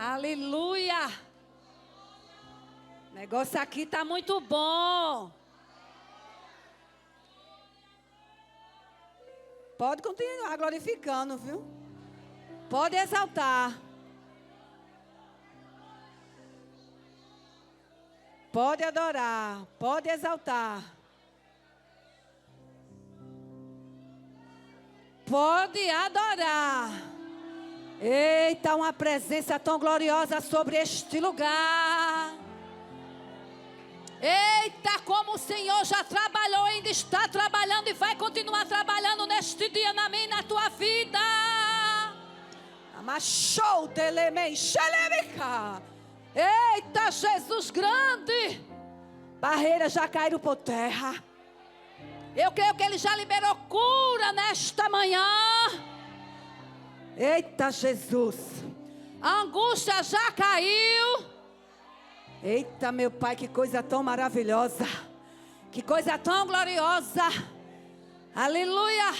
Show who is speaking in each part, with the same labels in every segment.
Speaker 1: Aleluia. O negócio aqui tá muito bom. Pode continuar glorificando, viu? Pode exaltar. Pode adorar, pode exaltar. Pode adorar. Eita, uma presença tão gloriosa sobre este lugar. Eita, como o Senhor já trabalhou, ainda está trabalhando e vai continuar trabalhando neste dia na minha na tua vida. Amachou. Eita, Jesus grande! Barreiras já caíram por terra. Eu creio que Ele já liberou cura nesta manhã. Eita, Jesus! A angústia já caiu. Eita, meu Pai, que coisa tão maravilhosa. Que coisa tão gloriosa. Aleluia!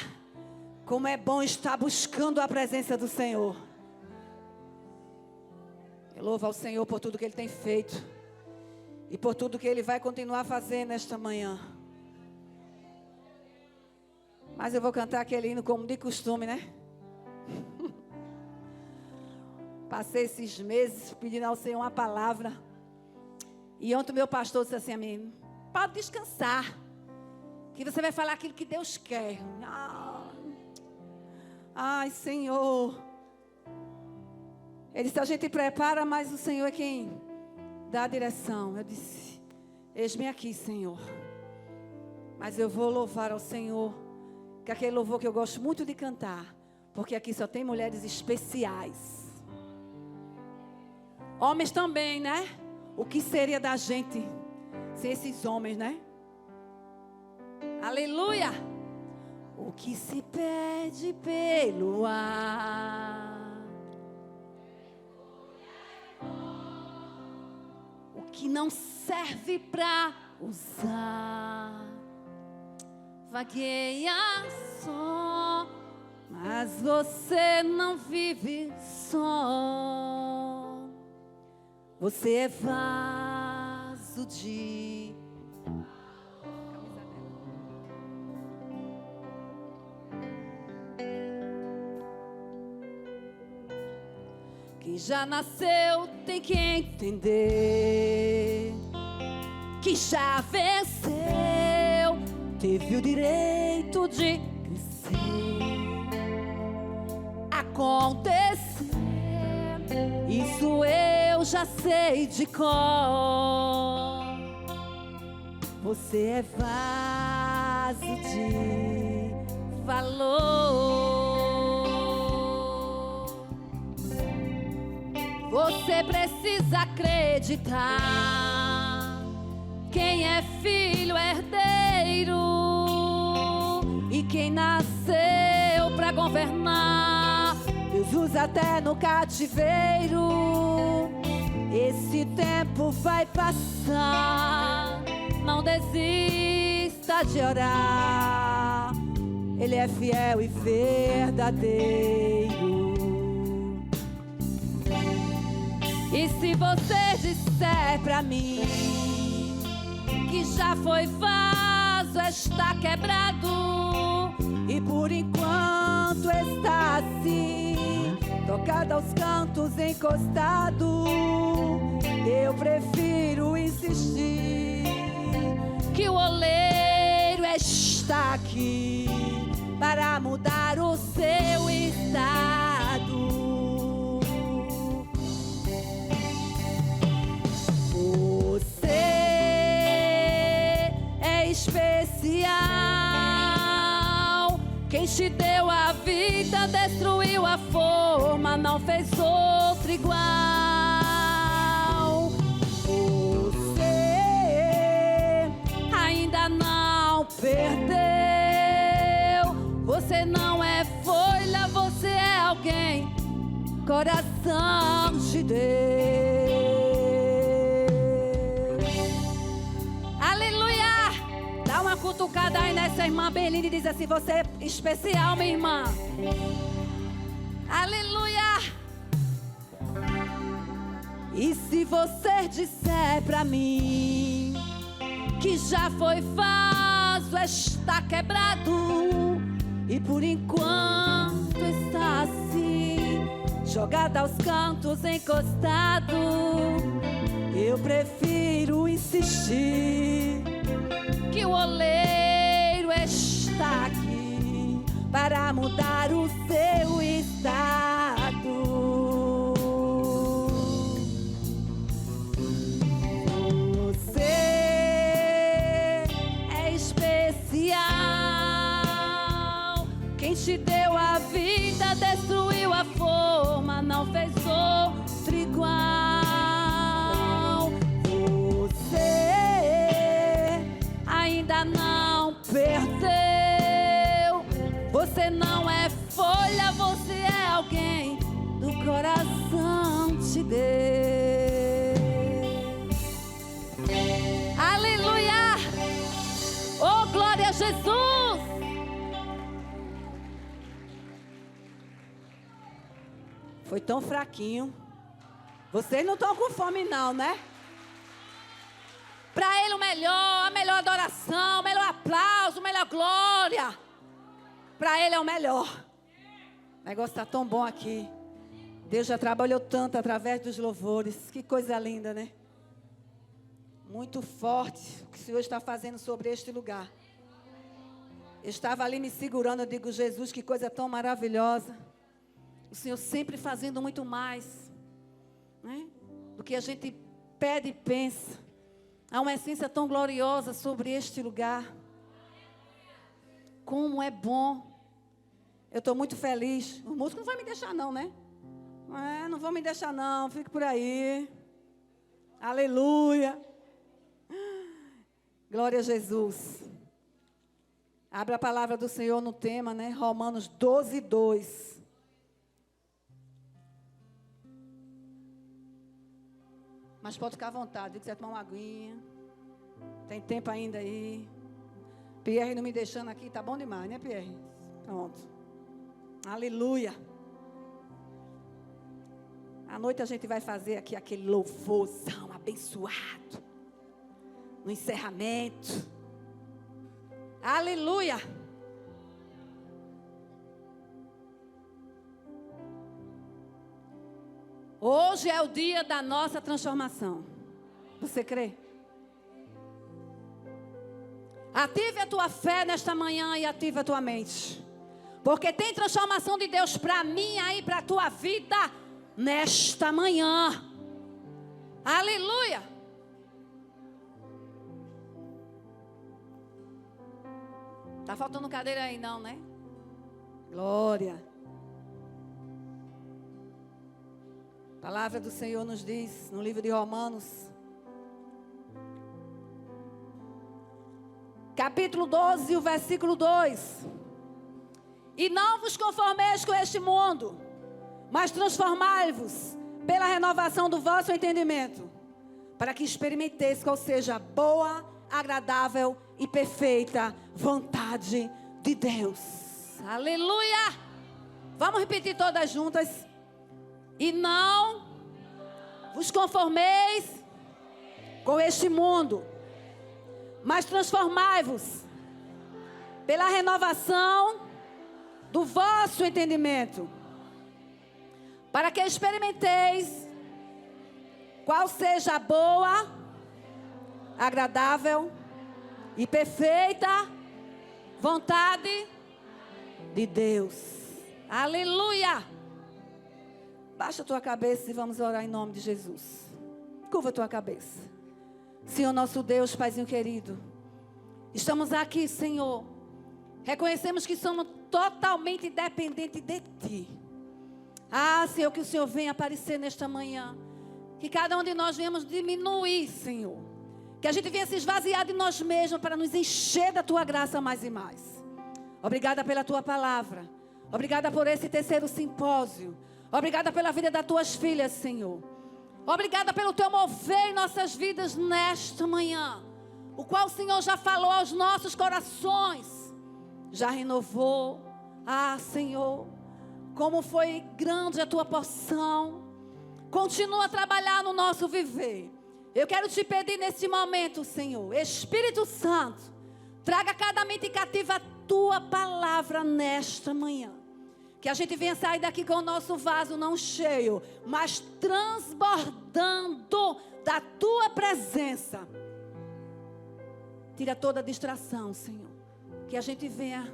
Speaker 1: Como é bom estar buscando a presença do Senhor. Eu louvo ao Senhor por tudo que Ele tem feito. E por tudo que Ele vai continuar fazendo nesta manhã. Mas eu vou cantar aquele hino como de costume, né? Passei esses meses pedindo ao Senhor uma palavra. E ontem o meu pastor disse assim a mim: pode descansar. Que você vai falar aquilo que Deus quer. Ai, Senhor. Ele disse: A gente prepara, mas o Senhor é quem dá a direção. Eu disse: Eis-me aqui, Senhor. Mas eu vou louvar ao Senhor, que é aquele louvor que eu gosto muito de cantar, porque aqui só tem mulheres especiais. Homens também, né? O que seria da gente sem esses homens, né? Aleluia! O que se pede pelo ar. que não serve para usar. Vagueia só, mas você não vive só. Você é vaso de Quem já nasceu tem que entender que já venceu, teve o direito de Acontecer, isso eu já sei de cor. Você é vaso de valor. Você precisa acreditar. Quem é filho herdeiro e quem nasceu para governar, Usa até no cativeiro. Esse tempo vai passar. Não desista de orar. Ele é fiel e verdadeiro. E se você disser pra mim que já foi vaso, está quebrado e por enquanto está assim, tocado aos cantos, encostado, eu prefiro insistir que o oleiro está aqui para mudar o seu estado. especial. Quem te deu a vida destruiu a forma, não fez outro igual. Você ainda não perdeu. Você não é folha, você é alguém. Coração de Deus. Cutucada aí nessa irmã Belinda e diz assim: Você é especial, minha irmã. Aleluia. E se você disser pra mim que já foi vaso, está quebrado e por enquanto está assim, jogada aos cantos, encostado, eu prefiro insistir que o oleiro está aqui para mudar o seu estado. te deu a vida, destruiu a forma, não fez outro igual. Coração de Deus. Aleluia! Oh, glória a Jesus! Foi tão fraquinho. Vocês não estão com fome, não, né? Para Ele o melhor, a melhor adoração, o melhor aplauso, a melhor glória. Para Ele é o melhor. O negócio está tão bom aqui. Deus já trabalhou tanto através dos louvores. Que coisa linda, né? Muito forte o que o Senhor está fazendo sobre este lugar. Eu estava ali me segurando, eu digo, Jesus, que coisa tão maravilhosa. O Senhor sempre fazendo muito mais né, do que a gente pede e pensa. Há uma essência tão gloriosa sobre este lugar. Como é bom. Eu estou muito feliz. O músico não vai me deixar, não, né? É, não vou me deixar, não. Fique por aí. Aleluia. Glória a Jesus. Abra a palavra do Senhor no tema, né? Romanos 12, 2. Mas pode ficar à vontade. Se quiser tomar uma aguinha. Tem tempo ainda aí. Pierre não me deixando aqui, tá bom demais, né, Pierre? Pronto. Aleluia. À noite a gente vai fazer aqui aquele louvorzão abençoado. No encerramento. Aleluia. Hoje é o dia da nossa transformação. Você crê? Ative a tua fé nesta manhã e ative a tua mente. Porque tem transformação de Deus para mim e para a tua vida nesta manhã. Aleluia. Tá faltando cadeira aí não, né? Glória. A palavra do Senhor nos diz no livro de Romanos, capítulo 12, o versículo 2: E não vos conformeis com este mundo, mas transformai-vos pela renovação do vosso entendimento, para que experimenteis qual seja a boa, agradável e perfeita vontade de Deus. Aleluia! Vamos repetir todas juntas. E não vos conformeis com este mundo, mas transformai-vos pela renovação do vosso entendimento, para que experimenteis qual seja a boa, agradável e perfeita vontade de Deus. Aleluia! Baixa a tua cabeça e vamos orar em nome de Jesus. Curva a tua cabeça. Senhor nosso Deus, Paizinho querido. Estamos aqui, Senhor. Reconhecemos que somos totalmente dependentes de Ti. Ah, Senhor, que o Senhor venha aparecer nesta manhã. Que cada um de nós venhamos diminuir, Senhor. Que a gente venha se esvaziar de nós mesmos para nos encher da Tua graça mais e mais. Obrigada pela Tua palavra. Obrigada por esse terceiro simpósio. Obrigada pela vida das tuas filhas, Senhor. Obrigada pelo teu mover em nossas vidas nesta manhã. O qual o Senhor já falou aos nossos corações. Já renovou. Ah, Senhor, como foi grande a tua porção. Continua a trabalhar no nosso viver. Eu quero te pedir neste momento, Senhor, Espírito Santo, traga cada mente cativa a tua palavra nesta manhã. Que a gente venha sair daqui com o nosso vaso não cheio, mas transbordando da tua presença. Tira toda a distração, Senhor. Que a gente venha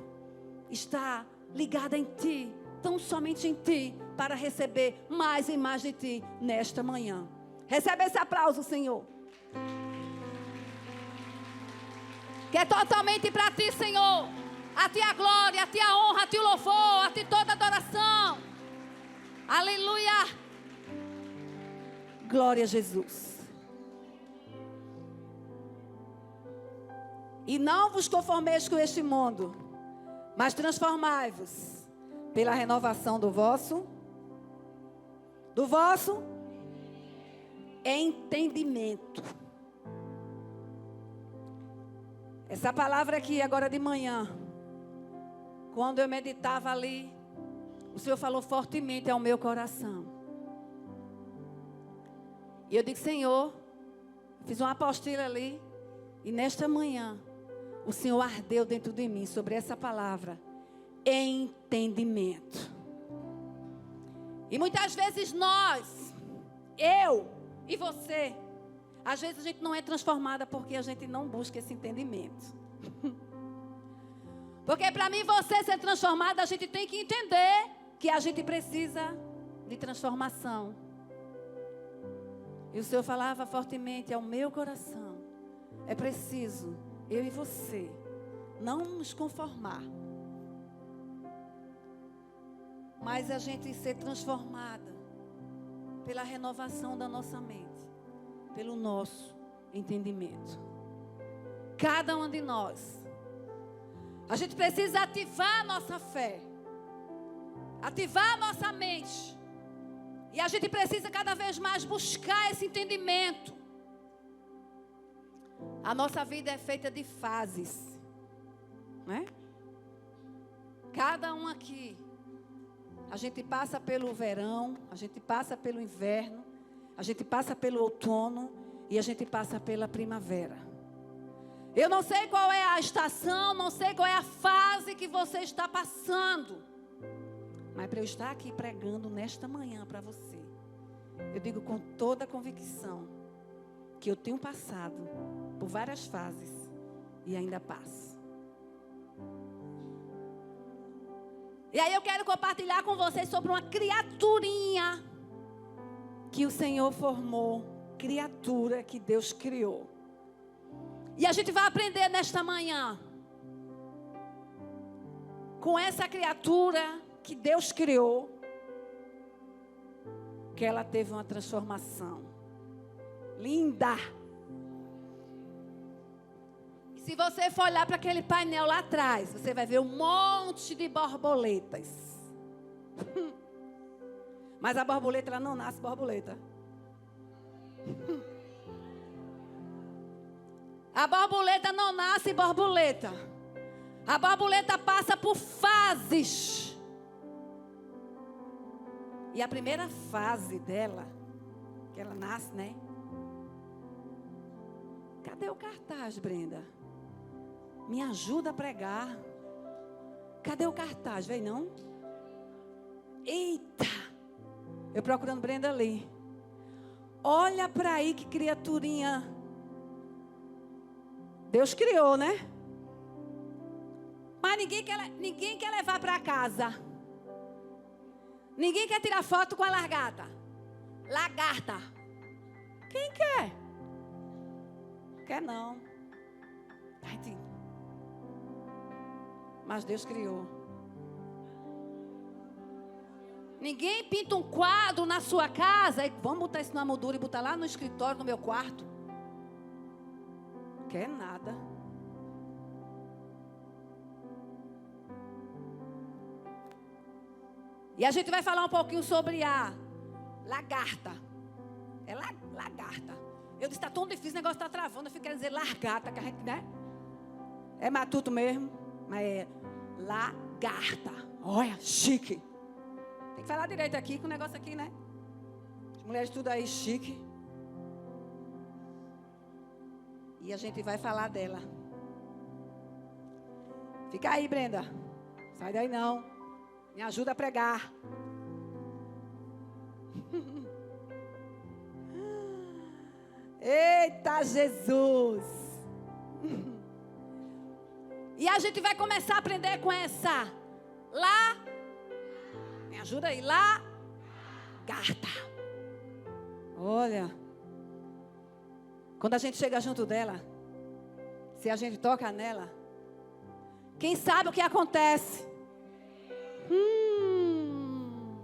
Speaker 1: estar ligada em Ti, tão somente em Ti, para receber mais e mais de Ti nesta manhã. Recebe esse aplauso, Senhor. Que é totalmente para Ti, Senhor. A Ti a glória, a Ti a honra, a Ti o louvor, a Ti toda a adoração. Aleluia. Glória a Jesus. E não vos conformeis com este mundo, mas transformai-vos pela renovação do vosso do vosso entendimento. Essa palavra aqui agora de manhã, quando eu meditava ali, o Senhor falou fortemente ao meu coração. E eu digo, Senhor, fiz uma apostila ali, e nesta manhã, o Senhor ardeu dentro de mim sobre essa palavra, entendimento. E muitas vezes nós, eu e você, às vezes a gente não é transformada porque a gente não busca esse entendimento. Porque para mim você ser transformada, a gente tem que entender que a gente precisa de transformação. E o Senhor falava fortemente ao meu coração: é preciso eu e você não nos conformar mas a gente ser transformada pela renovação da nossa mente, pelo nosso entendimento. Cada um de nós. A gente precisa ativar a nossa fé, ativar a nossa mente. E a gente precisa cada vez mais buscar esse entendimento. A nossa vida é feita de fases, né? Cada um aqui a gente passa pelo verão, a gente passa pelo inverno, a gente passa pelo outono e a gente passa pela primavera. Eu não sei qual é a estação, não sei qual é a fase que você está passando. Mas para eu estar aqui pregando nesta manhã para você, eu digo com toda a convicção que eu tenho passado por várias fases e ainda passo. E aí eu quero compartilhar com vocês sobre uma criaturinha que o Senhor formou, criatura que Deus criou. E a gente vai aprender nesta manhã com essa criatura que Deus criou, que ela teve uma transformação linda. Se você for olhar para aquele painel lá atrás, você vai ver um monte de borboletas. Mas a borboleta ela não nasce borboleta. A borboleta não nasce borboleta. A borboleta passa por fases. E a primeira fase dela, que ela nasce, né? Cadê o cartaz, Brenda? Me ajuda a pregar. Cadê o cartaz? Vem não? Eita! Eu procurando Brenda ali. Olha para aí que criaturinha. Deus criou, né? Mas ninguém quer, ninguém quer levar para casa. Ninguém quer tirar foto com a largata. Lagarta. Quem quer? Quer não. Ai, mas Deus criou. Ninguém pinta um quadro na sua casa e vamos botar isso na moldura e botar lá no escritório, no meu quarto. Quer nada. E a gente vai falar um pouquinho sobre a lagarta. É la, lagarta. Eu disse, está tão difícil, o negócio está travando. Eu fico querendo dizer largata, que a gente, né? É matuto mesmo. Mas é lagarta. Olha, chique. Tem que falar direito aqui com o negócio aqui, né? Mulheres tudo aí chique. E a gente vai falar dela. Fica aí, Brenda. Sai daí não. Me ajuda a pregar. Eita Jesus! E a gente vai começar a aprender com essa. Lá. Me ajuda aí. Lá. Garta. Olha. Quando a gente chega junto dela. Se a gente toca nela. Quem sabe o que acontece? Hum,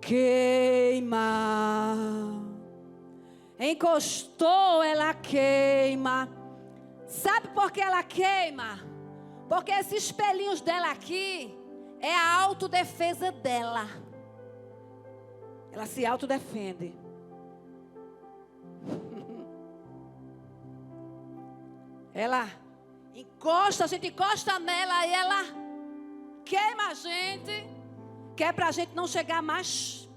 Speaker 1: queima. Encostou, ela queima. Sabe por que ela queima? Porque esses espelhinhos dela aqui é a autodefesa dela. Ela se autodefende. Ela encosta, a gente encosta nela e ela queima a gente. Que é para a gente não chegar mais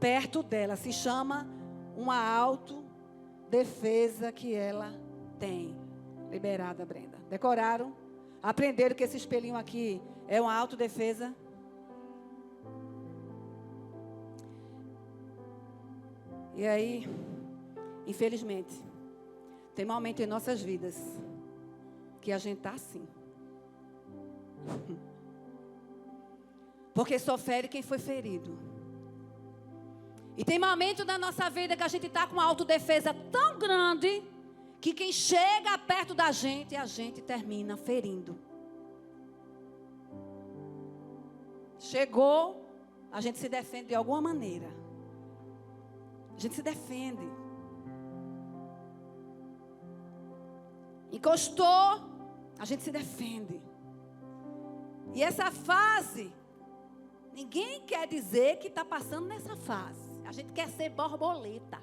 Speaker 1: perto dela. Se chama uma autodefesa que ela tem. Liberada, Brenda. Decoraram? Aprenderam que esse espelhinho aqui é uma autodefesa? E aí, infelizmente, tem momento em nossas vidas que a gente está assim. Porque só fere quem foi ferido. E tem momento da nossa vida que a gente está com uma autodefesa tão grande que quem chega perto da gente, a gente termina ferindo. Chegou, a gente se defende de alguma maneira. A gente se defende. Encostou, a gente se defende. E essa fase, ninguém quer dizer que está passando nessa fase. A gente quer ser borboleta.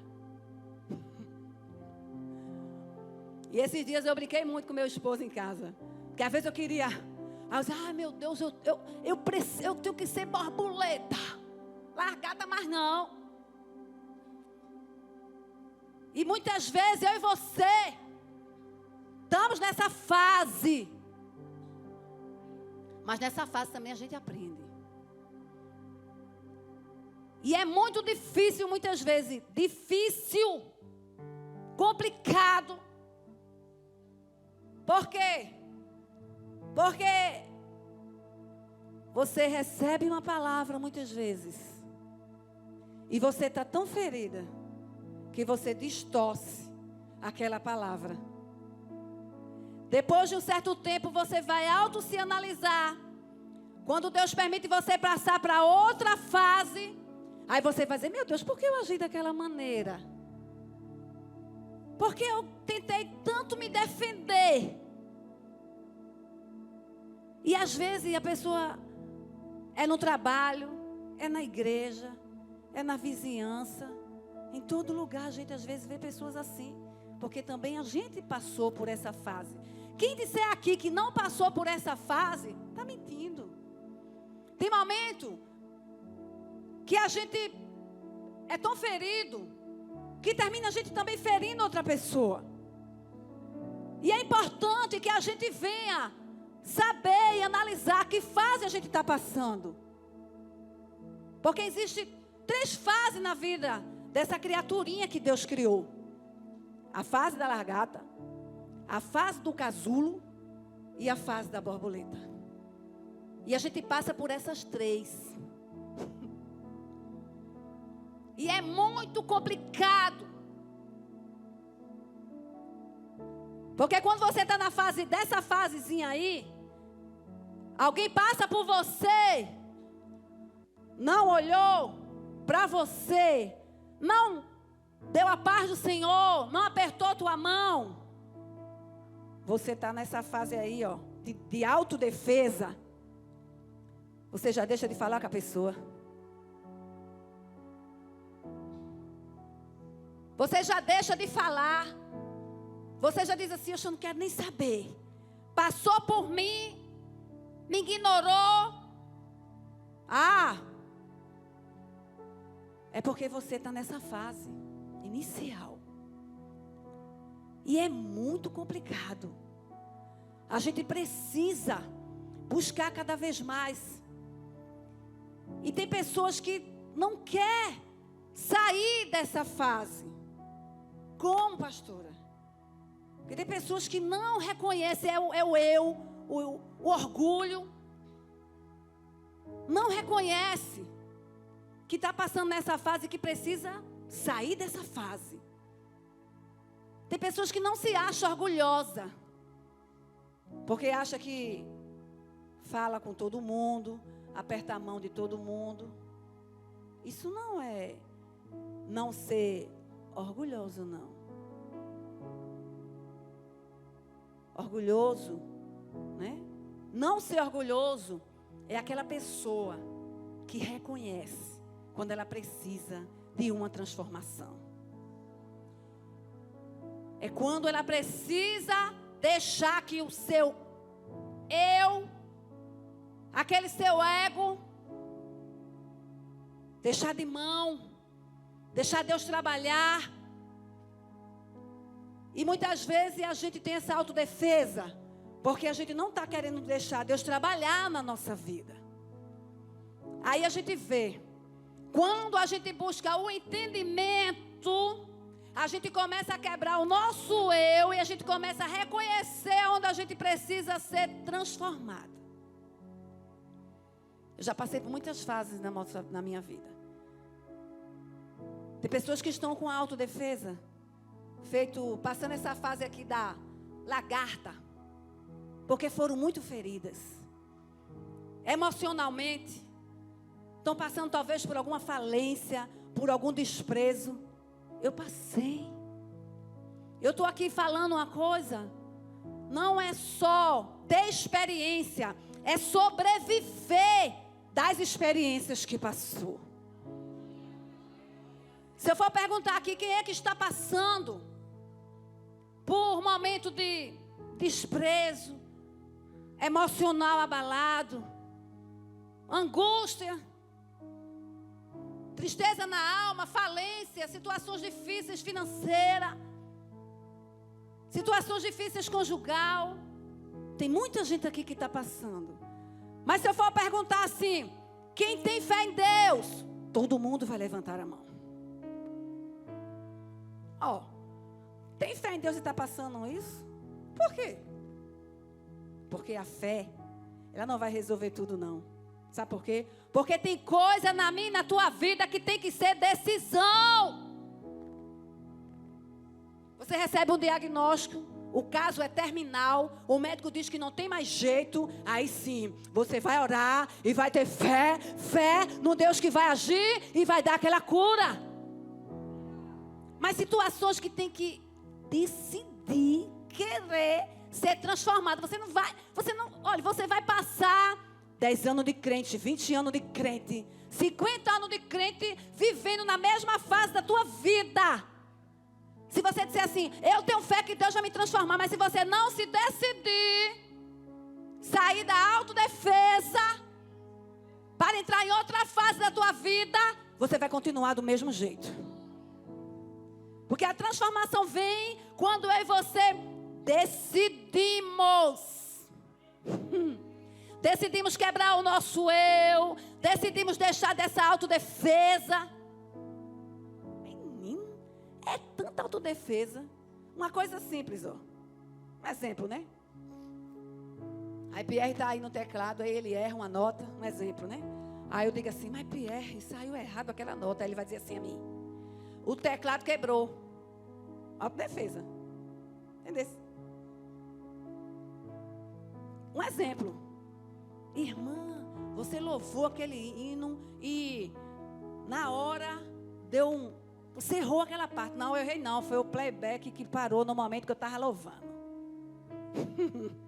Speaker 1: E esses dias eu brinquei muito com meu esposo em casa. Porque às vezes eu queria. Aí eu disse, ai meu Deus, eu, eu, eu, preciso, eu tenho que ser borboleta. Largada, mas não. E muitas vezes eu e você estamos nessa fase. Mas nessa fase também a gente aprende. E é muito difícil, muitas vezes, difícil, complicado, por quê? Porque você recebe uma palavra muitas vezes e você está tão ferida que você distorce aquela palavra. Depois de um certo tempo, você vai auto se analisar. Quando Deus permite você passar para outra fase, aí você vai dizer: Meu Deus, por que eu agi daquela maneira? Porque eu tentei tanto me defender. E às vezes a pessoa é no trabalho, é na igreja, é na vizinhança. Em todo lugar a gente às vezes vê pessoas assim. Porque também a gente passou por essa fase. Quem disser aqui que não passou por essa fase, está mentindo. Tem momento que a gente é tão ferido que termina a gente também ferindo outra pessoa. E é importante que a gente venha saber e analisar que fase a gente está passando. Porque existe três fases na vida dessa criaturinha que Deus criou: a fase da largata, a fase do casulo e a fase da borboleta. E a gente passa por essas três. E é muito complicado. Porque quando você está na fase dessa fasezinha aí, alguém passa por você, não olhou para você, não deu a paz do Senhor, não apertou tua mão. Você está nessa fase aí, ó, de, de autodefesa. Você já deixa de falar com a pessoa. Você já deixa de falar. Você já diz assim: Eu não quero nem saber. Passou por mim, me ignorou. Ah, é porque você está nessa fase inicial. E é muito complicado. A gente precisa buscar cada vez mais. E tem pessoas que não quer sair dessa fase. Como, pastora? Porque tem pessoas que não reconhecem é o, é o eu, o, o orgulho. Não reconhece que está passando nessa fase que precisa sair dessa fase. Tem pessoas que não se acham orgulhosa. Porque acha que fala com todo mundo, aperta a mão de todo mundo. Isso não é não ser orgulhoso, não. Orgulhoso, né? Não ser orgulhoso é aquela pessoa que reconhece quando ela precisa de uma transformação. É quando ela precisa deixar que o seu eu, aquele seu ego, deixar de mão, deixar Deus trabalhar. E muitas vezes a gente tem essa autodefesa, porque a gente não está querendo deixar Deus trabalhar na nossa vida. Aí a gente vê, quando a gente busca o entendimento, a gente começa a quebrar o nosso eu e a gente começa a reconhecer onde a gente precisa ser transformado. Eu já passei por muitas fases na, na minha vida. Tem pessoas que estão com autodefesa, feito, passando essa fase aqui da lagarta, porque foram muito feridas. Emocionalmente, estão passando talvez por alguma falência, por algum desprezo. Eu passei. Eu estou aqui falando uma coisa. Não é só ter experiência, é sobreviver das experiências que passou. Se eu for perguntar aqui quem é que está passando por um momento de desprezo, emocional abalado, angústia, tristeza na alma, falência, situações difíceis financeiras, situações difíceis conjugal. Tem muita gente aqui que está passando. Mas se eu for perguntar assim, quem tem fé em Deus? Todo mundo vai levantar a mão. Ó, tem fé em Deus e está passando isso? Por quê? Porque a fé, ela não vai resolver tudo, não. Sabe por quê? Porque tem coisa na minha e na tua vida que tem que ser decisão. Você recebe um diagnóstico, o caso é terminal, o médico diz que não tem mais jeito, aí sim, você vai orar e vai ter fé, fé no Deus que vai agir e vai dar aquela cura. Mas situações que tem que decidir, querer ser transformado, você não vai, você não, olha, você vai passar 10 anos de crente, 20 anos de crente, 50 anos de crente, vivendo na mesma fase da tua vida. Se você disser assim, eu tenho fé que Deus vai me transformar, mas se você não se decidir, sair da autodefesa, para entrar em outra fase da tua vida, você vai continuar do mesmo jeito. Porque a transformação vem quando eu e você decidimos. decidimos quebrar o nosso eu, decidimos deixar dessa autodefesa. Menino, é tanta autodefesa. Uma coisa simples, ó. Um exemplo, né? Aí Pierre está aí no teclado, aí ele erra uma nota, um exemplo, né? Aí eu digo assim, mas Pierre, saiu errado aquela nota. Aí ele vai dizer assim a mim: o teclado quebrou. Autodefesa. Entendeu? Um exemplo. Irmã, você louvou aquele hino e na hora deu um. Você errou aquela parte. Não, eu errei não. Foi o playback que parou no momento que eu estava louvando.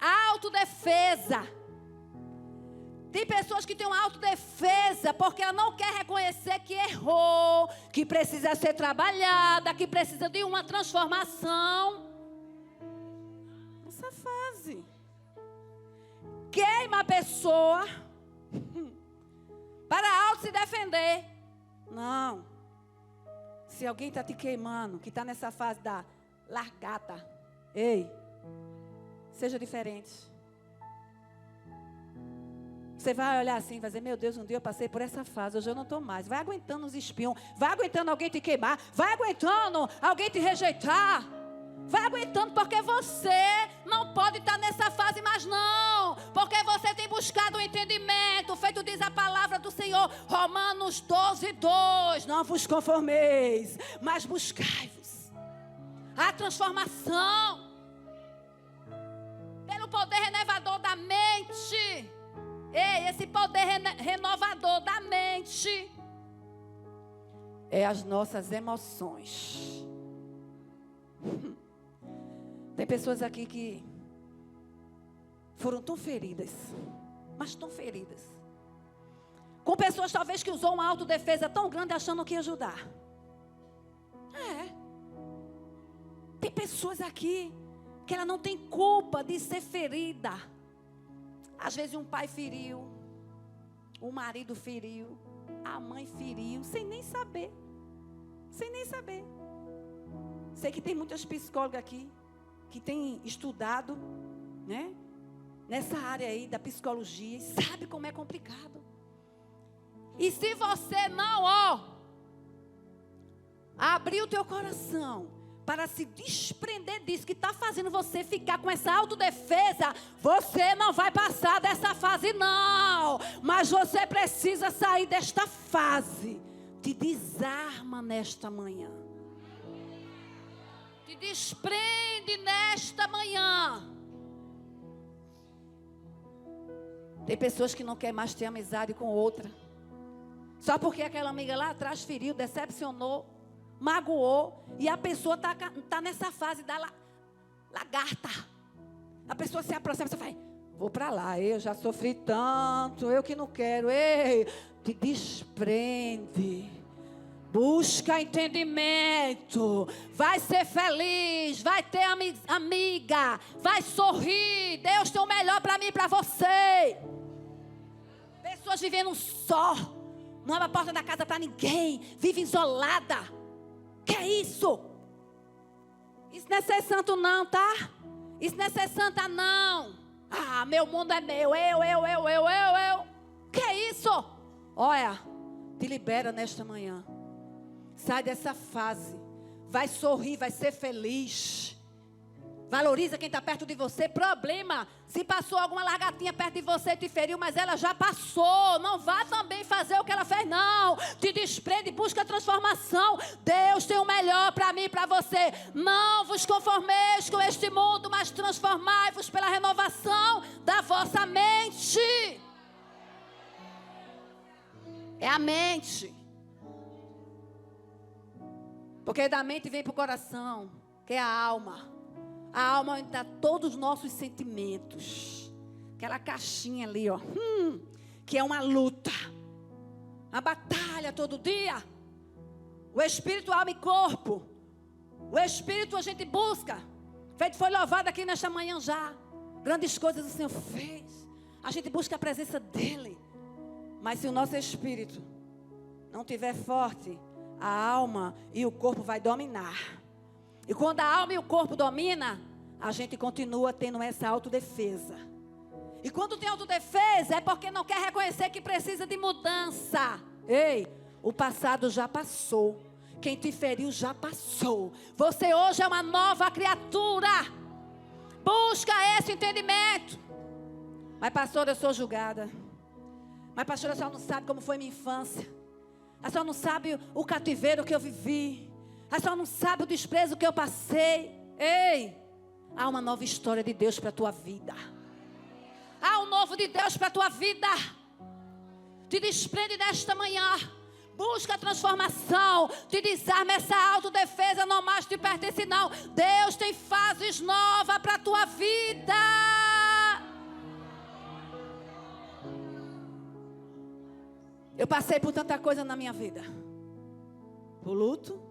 Speaker 1: autodefesa. Tem pessoas que têm uma autodefesa porque ela não quer reconhecer que errou, que precisa ser trabalhada, que precisa de uma transformação. Essa fase queima a pessoa para auto se defender. Não. Se alguém está te queimando, que está nessa fase da largata, ei, seja diferente. Você vai olhar assim, vai dizer, meu Deus, um dia eu passei por essa fase, hoje eu não estou mais. Vai aguentando os espiões, vai aguentando alguém te queimar, vai aguentando alguém te rejeitar. Vai aguentando, porque você não pode estar nessa fase mais não. Porque você tem buscado o entendimento, feito diz a palavra do Senhor, Romanos 12, 2. Não vos conformeis, mas buscai-vos a transformação pelo poder. Ei, esse poder renovador da mente é as nossas emoções. Tem pessoas aqui que foram tão feridas, mas tão feridas. Com pessoas talvez que usou uma autodefesa tão grande achando que ia ajudar. É. Tem pessoas aqui que ela não tem culpa de ser ferida. Às vezes um pai feriu, o marido feriu, a mãe feriu, sem nem saber. Sem nem saber. Sei que tem muitas psicólogas aqui que têm estudado, né? Nessa área aí da psicologia, e sabe como é complicado. E se você não, ó, abrir o teu coração para se desprender disso que está fazendo você ficar com essa autodefesa, você não vai passar dessa fase, não. Mas você precisa sair desta fase. Te desarma nesta manhã. Te desprende nesta manhã. Tem pessoas que não querem mais ter amizade com outra. Só porque aquela amiga lá atrás feriu, decepcionou magoou, e a pessoa está tá nessa fase da la, lagarta. A pessoa se aproxima e fala, vou para lá, eu já sofri tanto, eu que não quero, ei, te desprende. Busca entendimento, vai ser feliz, vai ter amiga, vai sorrir. Deus tem o melhor para mim e para você. Pessoas vivendo só, não abre a porta da casa para ninguém, vive isolada. Que é isso? Isso não é ser santo, não, tá? Isso não é ser santa, não. Ah, meu mundo é meu. Eu, eu, eu, eu, eu, eu. Que é isso? Olha, te libera nesta manhã. Sai dessa fase. Vai sorrir, vai ser feliz. Valoriza quem está perto de você. Problema. Se passou alguma largatinha perto de você e te feriu, mas ela já passou. Não vá também fazer o que ela fez, não. Te desprende, busca transformação. Deus tem o melhor para mim e para você. Não vos conformeis com este mundo, mas transformai-vos pela renovação da vossa mente. É a mente. Porque da mente vem para o coração, que é a alma. A alma onde está todos os nossos sentimentos. Aquela caixinha ali, ó. Hum, que é uma luta. A batalha todo dia. O espírito, alma e corpo. O espírito a gente busca. Feito foi louvado aqui nesta manhã já. Grandes coisas o Senhor fez. A gente busca a presença dEle. Mas se o nosso espírito não tiver forte, a alma e o corpo vai dominar. E quando a alma e o corpo domina, a gente continua tendo essa autodefesa. E quando tem autodefesa é porque não quer reconhecer que precisa de mudança. Ei, o passado já passou. Quem te feriu já passou. Você hoje é uma nova criatura. Busca esse entendimento. Mas, pastor, eu sou julgada. Mas, pastor, a senhora não sabe como foi minha infância. A senhora não sabe o cativeiro que eu vivi. A senhora não sabe o desprezo que eu passei. Ei, há uma nova história de Deus para a tua vida. Há um novo de Deus para a tua vida. Te desprende nesta manhã. Busca a transformação. Te desarma essa autodefesa. Não mais te pertence, não. Deus tem fases novas para a tua vida. Eu passei por tanta coisa na minha vida. Por luto,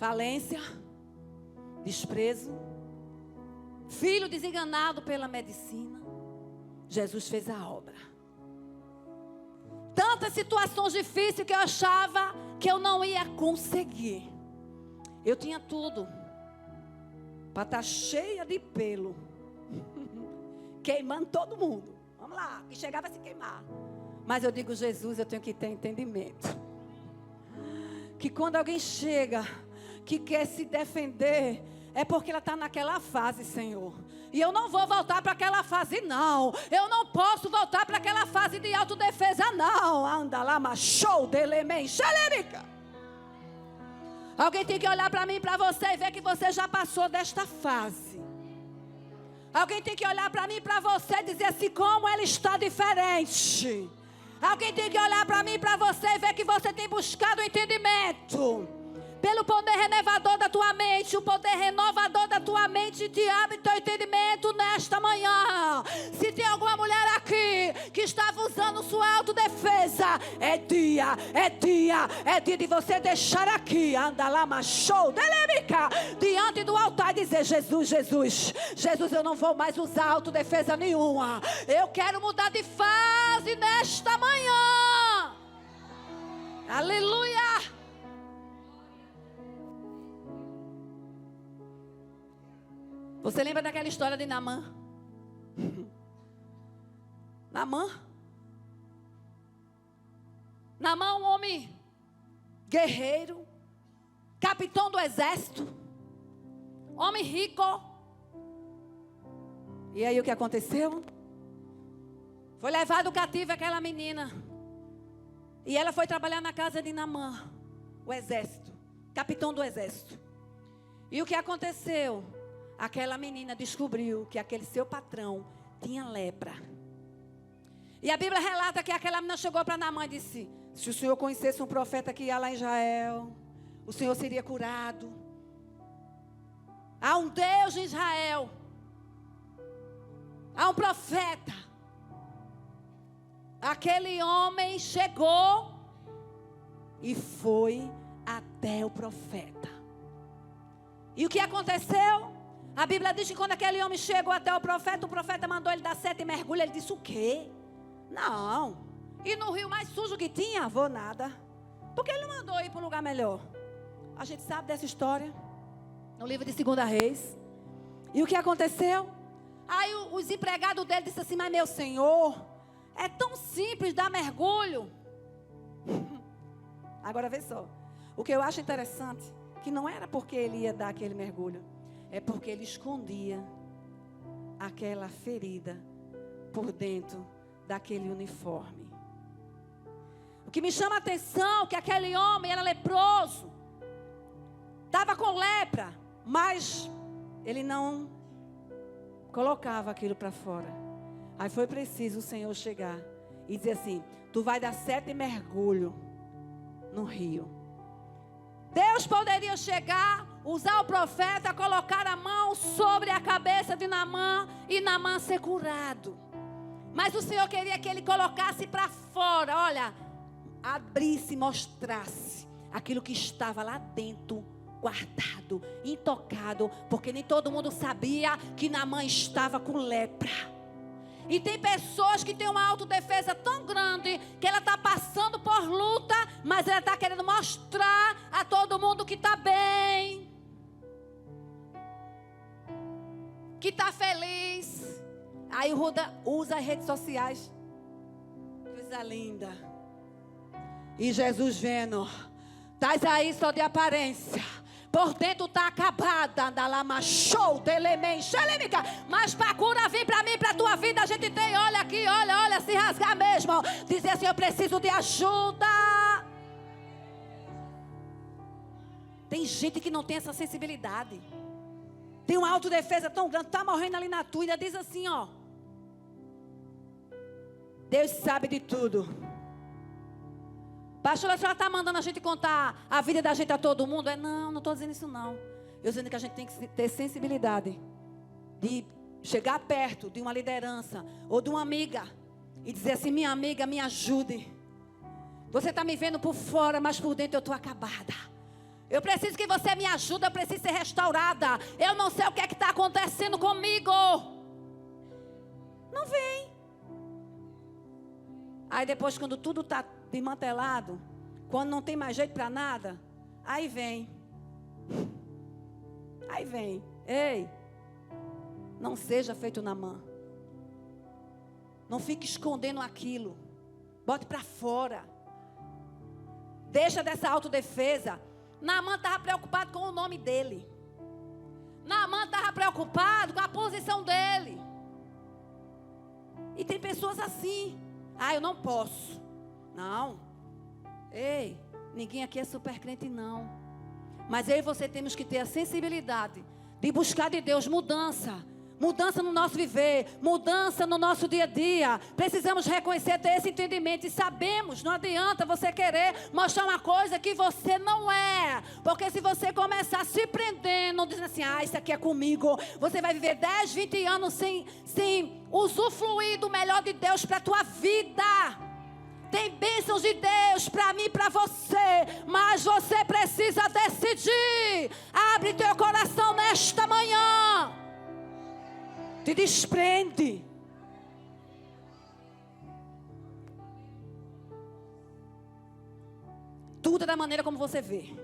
Speaker 1: falência, desprezo, filho desenganado pela medicina. Jesus fez a obra. tantas situações difíceis que eu achava que eu não ia conseguir. Eu tinha tudo para estar tá cheia de pelo, queimando todo mundo. Vamos lá, que chegava a se queimar. Mas eu digo, Jesus, eu tenho que ter entendimento. Que quando alguém chega, que quer se defender, é porque ela está naquela fase, Senhor. E eu não vou voltar para aquela fase, não. Eu não posso voltar para aquela fase de autodefesa, não. Anda lá, machou, delemen, xalerica. Alguém tem que olhar para mim e para você e ver que você já passou desta fase. Alguém tem que olhar para mim e para você e dizer assim: como ela está diferente. Alguém tem que olhar para mim e para você e ver que você tem buscado entendimento pelo poder renovador da tua mente, o poder renovador da tua mente te abre teu entendimento nesta manhã. Se tem alguma mulher aqui que estava usando sua autodefesa, é dia, é dia, é dia de você deixar aqui, anda lá, machou, delemica, diante do altar e dizer: Jesus, Jesus, Jesus, eu não vou mais usar autodefesa nenhuma. Eu quero mudar de fase nesta manhã. Aleluia. Você lembra daquela história de Namã? Namã? Namã, um homem guerreiro, capitão do exército, homem rico. E aí o que aconteceu? Foi levado cativo aquela menina. E ela foi trabalhar na casa de Namã, o exército, capitão do exército. E o que aconteceu? Aquela menina descobriu que aquele seu patrão tinha lepra. E a Bíblia relata que aquela menina chegou para Namã e disse: Se o senhor conhecesse um profeta que ia lá em Israel, o senhor seria curado. Há um Deus em Israel. Há um profeta. Aquele homem chegou e foi até o profeta. E o que aconteceu? A Bíblia diz que quando aquele homem chegou até o profeta, o profeta mandou ele dar sete mergulhos. Ele disse: O quê? Não. E no rio mais sujo que tinha? Vou nada. Porque ele não mandou ir para um lugar melhor. A gente sabe dessa história. No livro de Segunda Reis. E o que aconteceu? Aí os empregados dele disseram assim: Mas meu senhor, é tão simples dar mergulho. Agora vê só. O que eu acho interessante, que não era porque ele ia dar aquele mergulho é porque ele escondia aquela ferida por dentro daquele uniforme. O que me chama a atenção é que aquele homem era leproso, estava com lepra, mas ele não colocava aquilo para fora. Aí foi preciso o Senhor chegar e dizer assim: Tu vai dar sete mergulho no rio. Deus poderia chegar usar o profeta, colocar a mão sobre a cabeça de Namã e Namã ser curado. Mas o Senhor queria que ele colocasse para fora, olha, abrisse, mostrasse aquilo que estava lá dentro, guardado, intocado, porque nem todo mundo sabia que Namã estava com lepra. E tem pessoas que têm uma autodefesa tão grande que ela está passando por luta, mas ela está querendo mostrar a todo mundo que está bem. que está feliz. Aí Ruda usa as redes sociais. Coisa linda. E Jesus vendo. Estás aí só de aparência. Por dentro está acabada. Show. Mas para cura vir para mim, para tua vida, a gente tem. Olha aqui, olha, olha, se rasgar mesmo. Dizer assim: eu preciso de ajuda. Tem gente que não tem essa sensibilidade tem uma autodefesa tão grande, está morrendo ali na tua, ainda diz assim, ó. Deus sabe de tudo. Pastor, a senhora está mandando a gente contar a vida da gente a todo mundo? É, não, não estou dizendo isso não. Eu dizendo que a gente tem que ter sensibilidade de chegar perto de uma liderança ou de uma amiga e dizer assim: minha amiga, me ajude. Você está me vendo por fora, mas por dentro eu estou acabada. Eu preciso que você me ajude, eu preciso ser restaurada. Eu não sei o que é que está acontecendo comigo. Não vem. Aí depois, quando tudo está desmantelado, quando não tem mais jeito para nada, aí vem. Aí vem. Ei, não seja feito na mão. Não fique escondendo aquilo. Bote para fora. Deixa dessa autodefesa. Naamã estava preocupado com o nome dele. Naamã estava preocupado com a posição dele. E tem pessoas assim. Ah, eu não posso. Não. Ei, ninguém aqui é super crente, não. Mas eu e você temos que ter a sensibilidade de buscar de Deus mudança mudança no nosso viver, mudança no nosso dia a dia. Precisamos reconhecer, ter esse entendimento e sabemos, não adianta você querer mostrar uma coisa que você não é. Porque se você começar se prendendo, dizendo assim, ah, isso aqui é comigo, você vai viver 10, 20 anos sem, sem usufruir do melhor de Deus para a tua vida. Tem bênçãos de Deus para mim e para você, mas você precisa decidir. Abre teu coração nesta manhã. Te desprende. Tudo é da maneira como você vê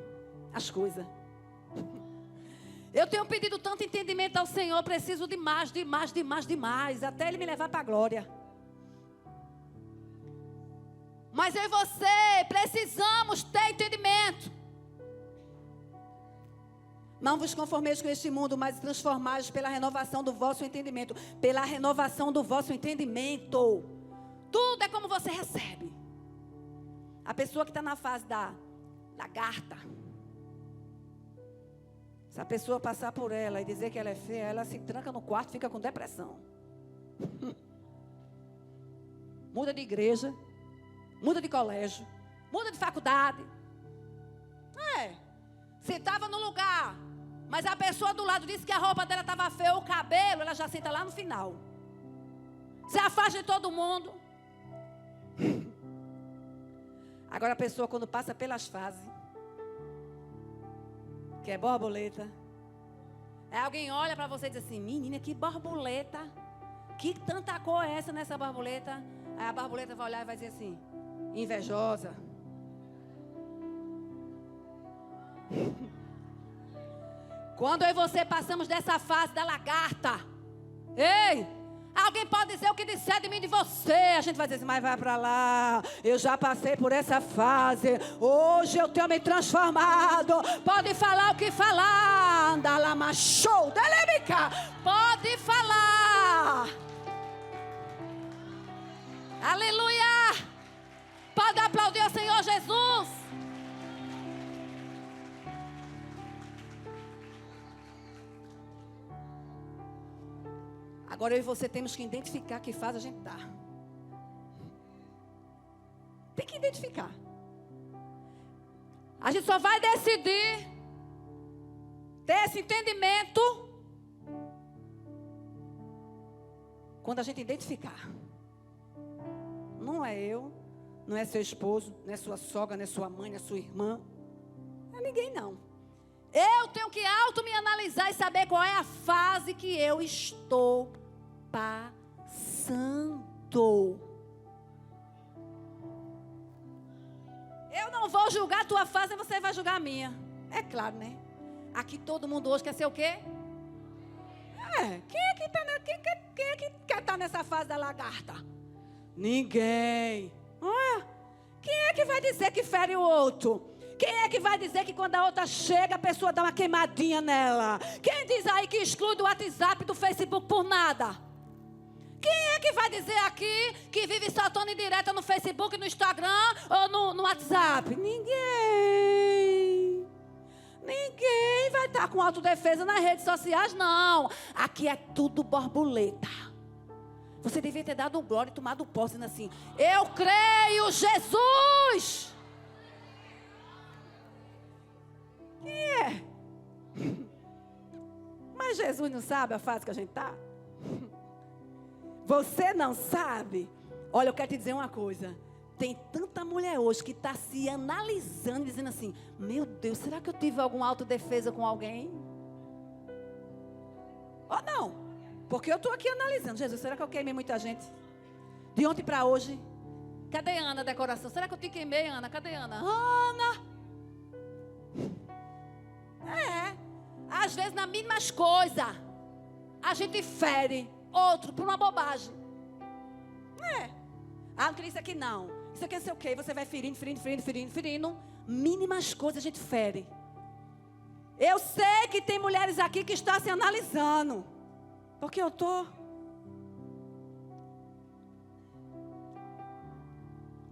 Speaker 1: as coisas. Eu tenho pedido tanto entendimento ao Senhor, preciso de mais, de mais, de mais, de mais, até Ele me levar para a glória. Mas eu e você precisamos ter entendimento. Não vos conformeis com este mundo, mas transformais pela renovação do vosso entendimento. Pela renovação do vosso entendimento. Tudo é como você recebe. A pessoa que está na fase da lagarta. Se a pessoa passar por ela e dizer que ela é feia, ela se tranca no quarto fica com depressão. muda de igreja, muda de colégio, muda de faculdade. É. Você estava no lugar mas a pessoa do lado disse que a roupa dela estava feia, o cabelo, ela já senta lá no final. Se afasta de todo mundo. Agora a pessoa quando passa pelas fases, que é borboleta, aí alguém olha para você e diz assim, menina, que borboleta. Que tanta cor é essa nessa borboleta? Aí a borboleta vai olhar e vai dizer assim, invejosa. Quando eu e você passamos dessa fase da lagarta, ei, Alguém pode dizer o que disser de mim de você. A gente vai dizer assim, mas vai para lá. Eu já passei por essa fase. Hoje eu tenho me transformado. Pode falar o que falar. Andalama show, delemica. Pode falar. Aleluia. Pode aplaudir o Senhor Jesus. Agora eu e você temos que identificar que fase a gente está. Tem que identificar. A gente só vai decidir ter esse entendimento quando a gente identificar. Não é eu, não é seu esposo, não é sua sogra, não é sua mãe, não é sua irmã. Não é ninguém não. Eu tenho que auto me analisar e saber qual é a fase que eu estou passando. Eu não vou julgar a tua fase, você vai julgar a minha. É claro, né? Aqui todo mundo hoje quer ser o quê? É, quem é que está quem, quem, quem é que quer estar tá nessa fase da lagarta? Ninguém. É? Quem é que vai dizer que fere o outro? Quem é que vai dizer que quando a outra chega, a pessoa dá uma queimadinha nela? Quem diz aí que exclui do WhatsApp, do Facebook por nada? Quem é que vai dizer aqui que vive saltando em direta no Facebook, no Instagram ou no, no WhatsApp? Ninguém. Ninguém vai estar com autodefesa nas redes sociais, não. Aqui é tudo borboleta. Você devia ter dado glória e tomado posse assim. Eu creio, Jesus. Quem é? Mas Jesus não sabe a fase que a gente está? Você não sabe? Olha, eu quero te dizer uma coisa. Tem tanta mulher hoje que está se analisando, dizendo assim: Meu Deus, será que eu tive alguma autodefesa com alguém? Ou não? Porque eu estou aqui analisando. Jesus, será que eu queimei muita gente? De ontem para hoje? Cadê Ana, decoração? Será que eu te queimei, Ana? Cadê Ana? Ana! É. Às vezes, nas mínimas coisas, a gente fere outro por uma bobagem. É. Ah, não queria isso aqui não. Isso aqui é sei o quê. Você vai ferindo, ferindo, ferindo, ferindo, ferindo. Mínimas coisas a gente fere. Eu sei que tem mulheres aqui que estão se analisando. Porque eu estou.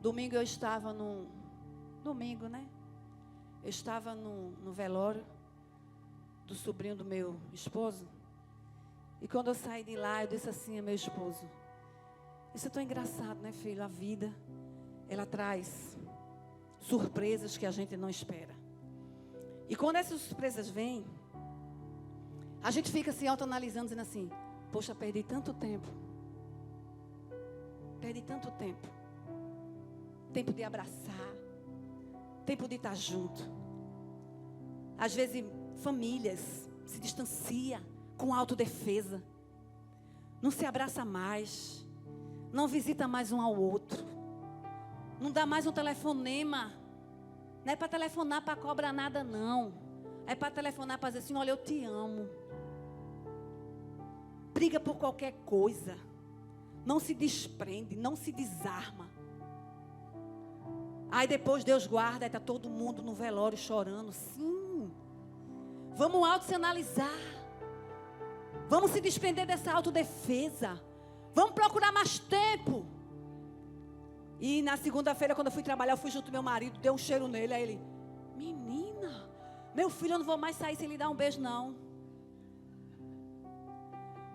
Speaker 1: Domingo eu estava no. Domingo, né? Eu estava no, no velório do sobrinho do meu esposo. E quando eu saí de lá, eu disse assim a meu esposo: Isso é tão engraçado, né, filho? A vida, ela traz surpresas que a gente não espera. E quando essas surpresas vêm, a gente fica se autoanalisando, dizendo assim: Poxa, perdi tanto tempo. Perdi tanto tempo. Tempo de abraçar. Tempo de estar junto. Às vezes, famílias se distanciam com autodefesa. Não se abraça mais. Não visita mais um ao outro. Não dá mais um telefonema. Não é para telefonar para cobrar nada, não. É para telefonar para dizer assim: olha, eu te amo. Briga por qualquer coisa. Não se desprende, não se desarma. Aí depois Deus guarda, aí está todo mundo no velório chorando. Sim. Vamos auto se analisar. Vamos se desprender dessa autodefesa. Vamos procurar mais tempo. E na segunda-feira, quando eu fui trabalhar, eu fui junto com meu marido, dei um cheiro nele. Aí ele, menina, meu filho, eu não vou mais sair sem lhe dar um beijo, não.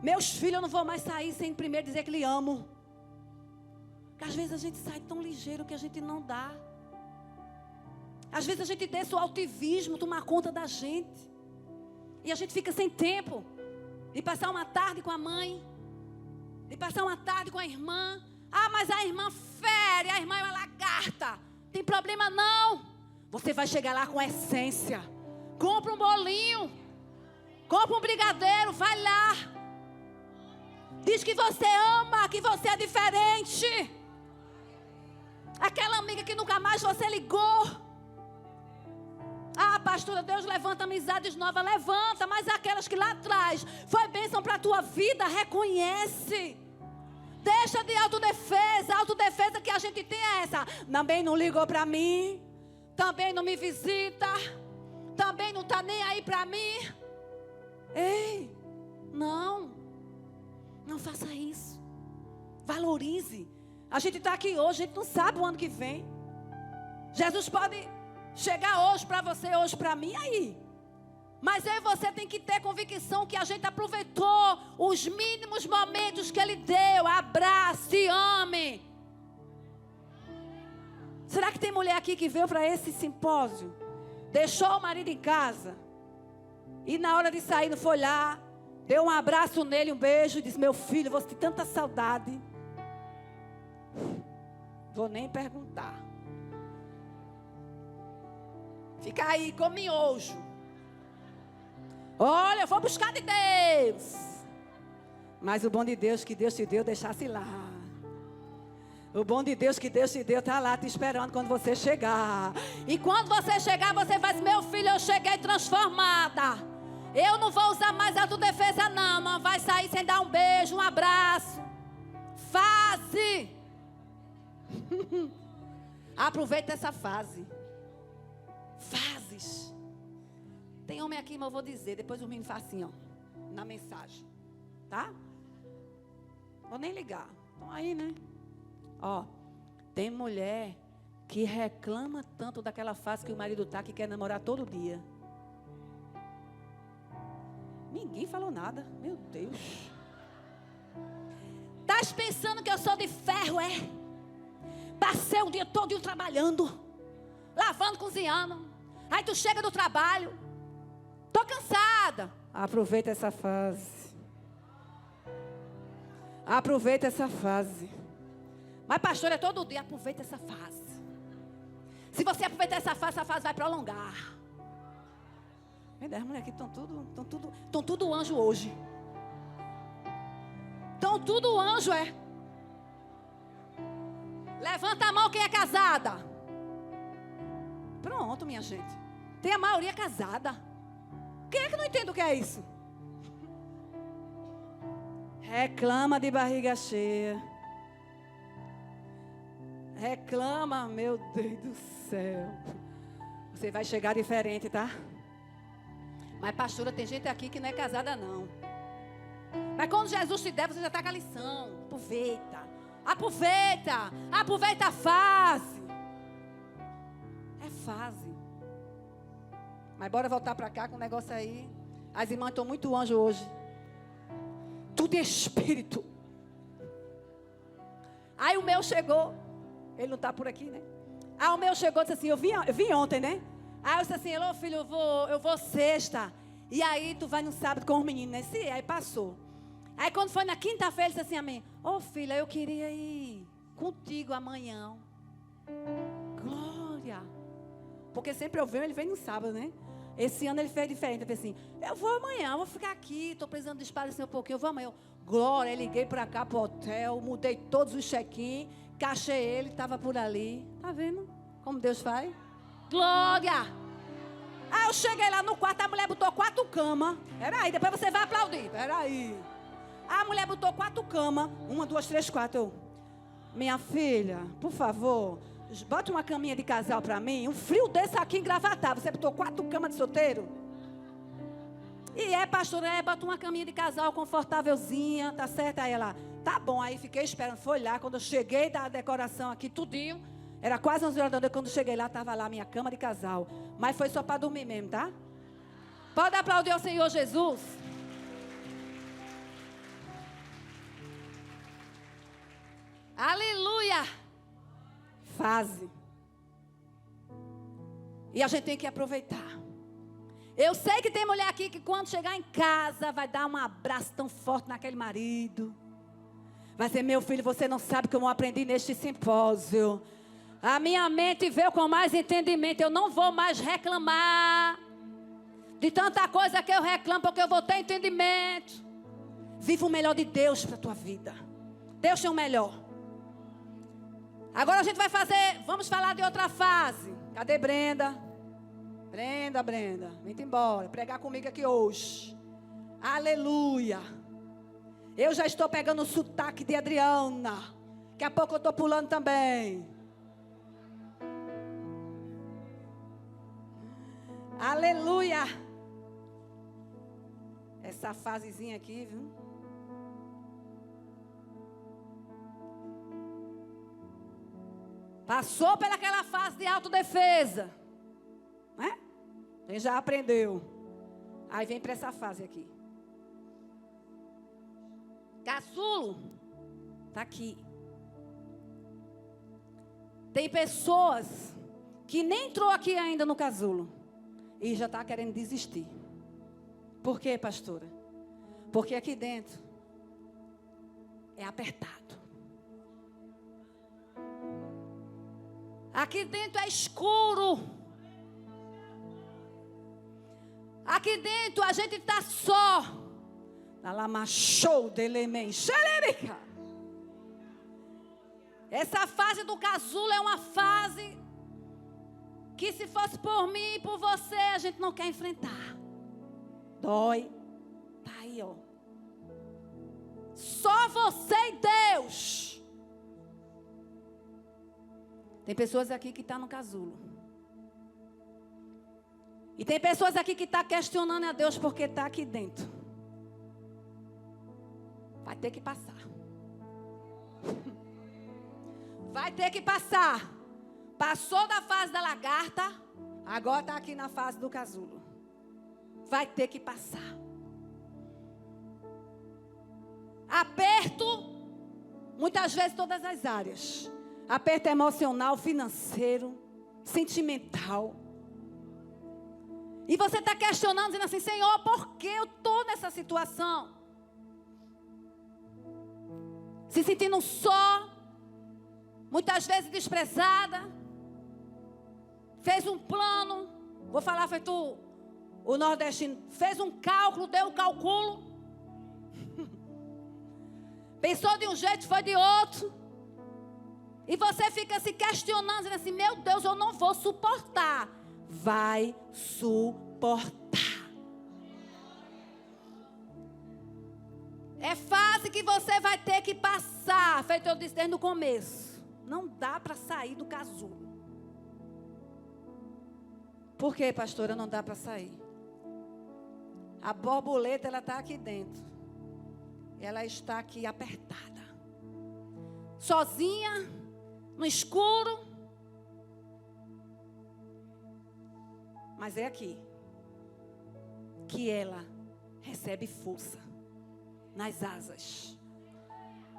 Speaker 1: Meus filhos, eu não vou mais sair sem primeiro dizer que lhe amo. Porque às vezes a gente sai tão ligeiro que a gente não dá. Às vezes a gente deixa o altivismo tomar conta da gente. E a gente fica sem tempo de passar uma tarde com a mãe, de passar uma tarde com a irmã. Ah, mas a irmã fere, a irmã é uma lagarta. Tem problema não. Você vai chegar lá com essência. Compra um bolinho. Compra um brigadeiro, vai lá. Diz que você ama, que você é diferente. Aquela amiga que nunca mais você ligou. Ah, pastora, Deus levanta amizades novas, levanta, mas aquelas que lá atrás foi bênção para a tua vida, reconhece. Deixa de autodefesa, a autodefesa que a gente tem é essa. Também não ligou para mim, também não me visita, também não está nem aí para mim. Ei, não, não faça isso. Valorize. A gente está aqui hoje, a gente não sabe o ano que vem. Jesus pode chegar hoje para você, hoje para mim, aí. Mas aí você tem que ter convicção que a gente aproveitou os mínimos momentos que Ele deu. Abrace, ame. Será que tem mulher aqui que veio para esse simpósio? Deixou o marido em casa. E na hora de sair, não foi lá. Deu um abraço nele, um beijo. E disse: Meu filho, você tem tanta saudade. Vou nem perguntar. Fica aí com miojo. Olha, eu vou buscar de Deus. Mas o bom de Deus que Deus te deu, deixasse lá. O bom de Deus que Deus te deu está lá te esperando quando você chegar. E quando você chegar, você dizer: Meu filho, eu cheguei transformada. Eu não vou usar mais autodefesa, não. Não vai sair sem dar um beijo, um abraço. Fase. Aproveita essa fase fases. Tem homem aqui, mas eu vou dizer. Depois o menino faz assim, ó. Na mensagem. Tá? Vou nem ligar. Estão aí, né? Ó. Tem mulher que reclama tanto daquela fase que o marido tá que quer namorar todo dia. Ninguém falou nada. Meu Deus. Estás pensando que eu sou de ferro, é? Passei o dia todo trabalhando, lavando, cozinhando. Aí tu chega do trabalho. Tô cansada. Aproveita essa fase. Aproveita essa fase. Mas pastor, é todo dia. Aproveita essa fase. Se você aproveitar essa fase, essa fase vai prolongar. Meu Deus, mulher aqui estão tudo, estão tudo, estão tudo anjo hoje. Estão tudo anjo, é. Levanta a mão quem é casada. Pronto, minha gente. Tem a maioria casada. Quem é que não entende o que é isso? Reclama de barriga cheia. Reclama, meu Deus do céu. Você vai chegar diferente, tá? Mas, pastora, tem gente aqui que não é casada, não. Mas quando Jesus te der, você já está com a lição. Aproveita. Aproveita. Aproveita a fase. É fase. Mas bora voltar para cá com o negócio aí. As irmãs estão muito anjo hoje. Tudo é espírito. Aí o meu chegou. Ele não está por aqui, né? Aí o meu chegou e disse assim: Eu vim, eu vim ontem, né? Aí eu disse assim: Alô, filho, eu vou, eu vou sexta. E aí tu vai no sábado com os meninos, né? Sim, aí passou. Aí quando foi na quinta-feira, ele disse assim a mim: Ô oh, filha, eu queria ir contigo amanhã. Glória. Porque sempre eu venho, ele vem no sábado, né? Esse ano ele fez diferente. Ele assim: Eu vou amanhã, vou ficar aqui, estou precisando de espaço assim um pouquinho, eu vou amanhã. Eu, Glória, liguei para cá pro hotel, mudei todos os check-in, cachei ele, estava por ali. Tá vendo como Deus faz? Glória! Aí eu cheguei lá no quarto, a mulher botou quatro camas. Peraí, depois você vai aplaudir. Peraí. A mulher botou quatro camas. Uma, duas, três, quatro. Eu, Minha filha, por favor, bota uma caminha de casal para mim. Um frio desse aqui em Gravatar. Você botou quatro camas de solteiro? E é, pastora, é, bota uma caminha de casal confortávelzinha, tá certo? Aí ela, tá bom. Aí fiquei esperando. Foi lá, quando eu cheguei da decoração aqui, tudinho. Era quase 11 horas da noite. Quando cheguei lá, estava lá minha cama de casal. Mas foi só para dormir mesmo, tá? Pode aplaudir ao Senhor Jesus. Aleluia! Fase. E a gente tem que aproveitar. Eu sei que tem mulher aqui que quando chegar em casa vai dar um abraço tão forte naquele marido. Vai dizer, meu filho, você não sabe como eu aprendi neste simpósio. A minha mente veio com mais entendimento. Eu não vou mais reclamar de tanta coisa que eu reclamo, porque eu vou ter entendimento. Viva o melhor de Deus para a tua vida. Deus tem o melhor. Agora a gente vai fazer, vamos falar de outra fase. Cadê Brenda? Brenda, Brenda, vem embora, pregar comigo aqui hoje. Aleluia. Eu já estou pegando o sotaque de Adriana. Daqui a pouco eu estou pulando também. Aleluia. Essa fasezinha aqui, viu? Passou pelaquela fase de autodefesa. Né? Ele já aprendeu. Aí vem para essa fase aqui. Caçulo. Está aqui. Tem pessoas que nem entrou aqui ainda no casulo e já está querendo desistir. Por quê, pastora? Porque aqui dentro é apertado. Aqui dentro é escuro. Aqui dentro a gente está só. Essa fase do casulo é uma fase que se fosse por mim e por você, a gente não quer enfrentar. Dói. Tá aí, ó. Só você e Deus. Tem pessoas aqui que estão tá no casulo. E tem pessoas aqui que estão tá questionando a Deus porque está aqui dentro. Vai ter que passar. Vai ter que passar. Passou da fase da lagarta, agora está aqui na fase do casulo. Vai ter que passar. Aperto, muitas vezes todas as áreas. Aperto emocional, financeiro, sentimental. E você está questionando, dizendo assim: Senhor, por que eu estou nessa situação? Se sentindo só, muitas vezes desprezada, fez um plano, vou falar feito o nordestino, fez um cálculo, deu um cálculo, pensou de um jeito, foi de outro, e você fica se questionando, dizendo assim: meu Deus, eu não vou suportar. Vai suportar. É fase que você vai ter que passar, feito eu disse desde o começo. Não dá para sair do casulo. Por que, pastora, não dá para sair? A borboleta, ela está aqui dentro. Ela está aqui apertada. Sozinha, no escuro. Mas é aqui que ela recebe força nas asas.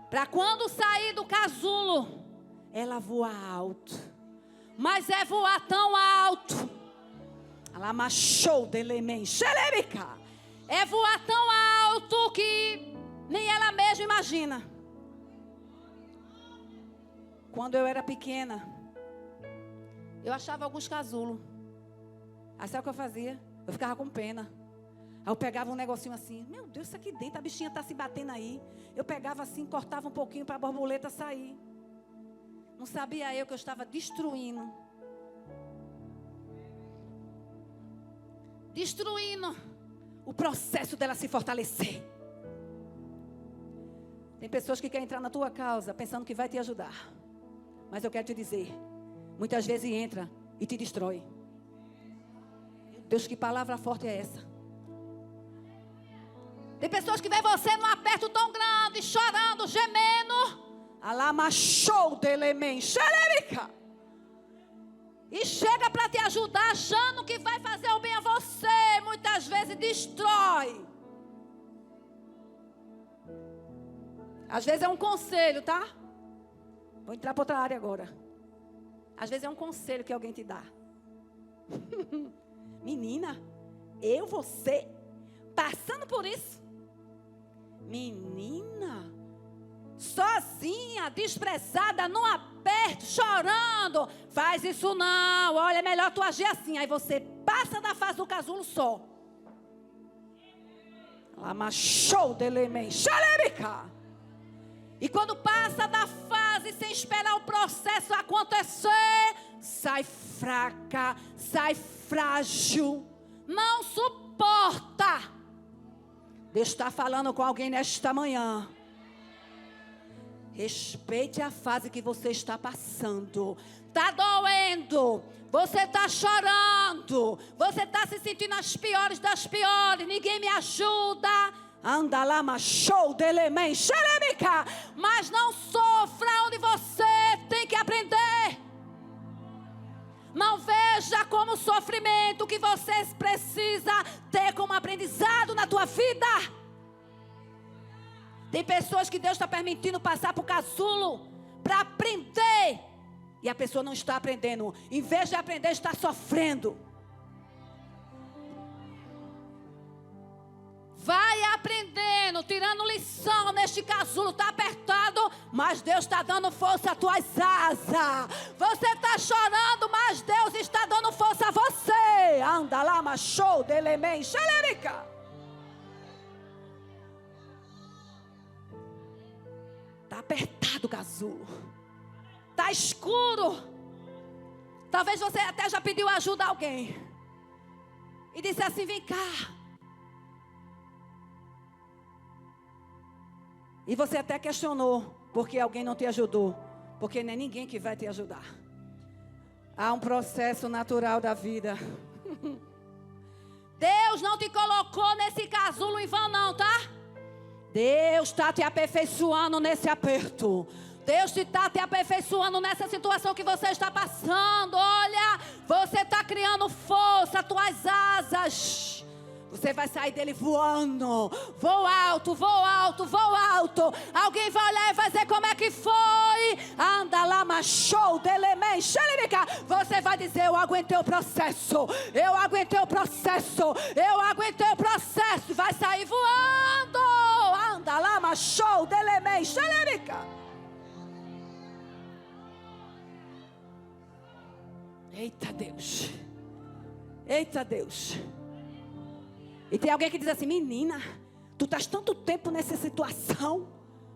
Speaker 1: Para quando sair do casulo, ela voa alto. Mas é voar tão alto. Ela machou delemen, xeremica. É voar tão alto que nem ela mesma imagina. Quando eu era pequena, eu achava alguns casulos. Aí sabe o que eu fazia? Eu ficava com pena. Aí eu pegava um negocinho assim, meu Deus, isso aqui dentro, a bichinha está se batendo aí. Eu pegava assim, cortava um pouquinho para a borboleta sair. Não sabia eu que eu estava destruindo. Destruindo o processo dela se fortalecer. Tem pessoas que querem entrar na tua causa pensando que vai te ajudar. Mas eu quero te dizer, muitas vezes entra e te destrói. Deus, que palavra forte é essa? Tem pessoas que veem você num aperto tão grande, chorando, gemendo. Alamachou delemen, xererica. E chega para te ajudar, achando que vai fazer o bem a você. Muitas vezes destrói. Às vezes é um conselho, tá? Vou entrar para outra área agora. Às vezes é um conselho que alguém te dá. Menina, eu, você, passando por isso. Menina, sozinha, desprezada, no aperto, chorando. Faz isso não. Olha, é melhor tu agir assim. Aí você passa da fase do casulo só. Lamachou delemen, xalemica. E quando passa da fase sem esperar o processo acontecer, sai fraca, sai frágil, não suporta. Deus está falando com alguém nesta manhã. Respeite a fase que você está passando. Está doendo. Você está chorando. Você está se sentindo as piores das piores. Ninguém me ajuda. Anda lá, machou, delemen, xeremica. Mas não sofra onde você tem que aprender. Não veja como sofrimento que você precisa ter como aprendizado na tua vida. Tem pessoas que Deus está permitindo passar por casulo para aprender. E a pessoa não está aprendendo. Em vez de aprender, está sofrendo. Vai aprendendo, tirando lição neste casulo. Está apertado, mas Deus está dando força às tuas asas. Você está chorando, mas Deus está dando força a você. Anda lá, machou, delemen, xererica. Está apertado o casulo. Está escuro. Talvez você até já pediu ajuda a alguém. E disse assim: vem cá. E você até questionou porque alguém não te ajudou. Porque não é ninguém que vai te ajudar. Há um processo natural da vida. Deus não te colocou nesse casulo em vão, não, tá? Deus está te aperfeiçoando nesse aperto. Deus está te aperfeiçoando nessa situação que você está passando. Olha, você está criando força, tuas asas. Você vai sair dele voando. Voo alto, voo alto, voo alto. Alguém vai olhar e vai dizer como é que foi. Anda lá, machou, xerimica. Você vai dizer: Eu aguentei o processo. Eu aguentei o processo. Eu aguentei o processo. Vai sair voando. Anda lá, machou, delemen, xerimica. Eita Deus. Eita Deus. E tem alguém que diz assim: Menina, tu estás tanto tempo nessa situação.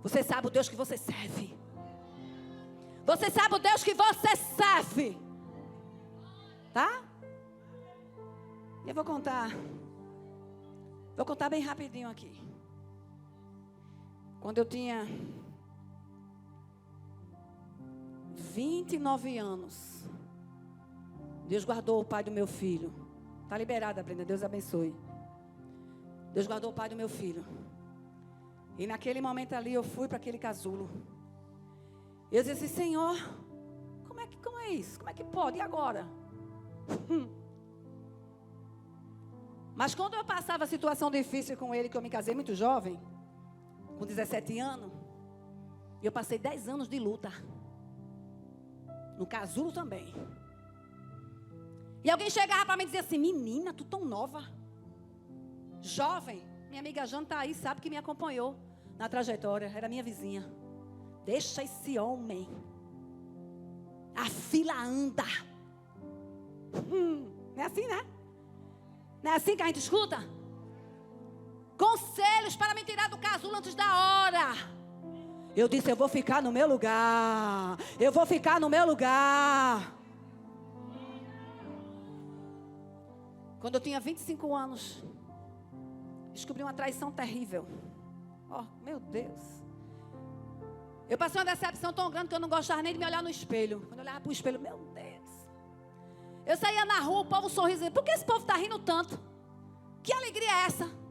Speaker 1: Você sabe o Deus que você serve. Você sabe o Deus que você serve. Tá? Eu vou contar. Vou contar bem rapidinho aqui. Quando eu tinha 29 anos, Deus guardou o pai do meu filho. Está liberada, Brenda. Deus abençoe. Deus guardou o pai do meu filho. E naquele momento ali eu fui para aquele casulo. Eu disse assim, Senhor, como é, que, como é isso? Como é que pode? E agora? Mas quando eu passava situação difícil com ele, que eu me casei muito jovem, com 17 anos, eu passei 10 anos de luta. No casulo também. E alguém chegava para mim e dizia assim: Menina, tu tão nova. Jovem. Minha amiga Jana está aí, sabe que me acompanhou na trajetória. Era minha vizinha. Deixa esse homem. A fila anda. Hum, não é assim, né? Não é assim que a gente escuta? Conselhos para me tirar do casulo antes da hora. Eu disse: Eu vou ficar no meu lugar. Eu vou ficar no meu lugar. Quando eu tinha 25 anos, descobri uma traição terrível. Oh, meu Deus. Eu passei uma decepção tão grande que eu não gostava nem de me olhar no espelho. Quando eu olhava para o espelho, meu Deus. Eu saía na rua, o povo sorriso. Por que esse povo está rindo tanto? Que alegria é essa?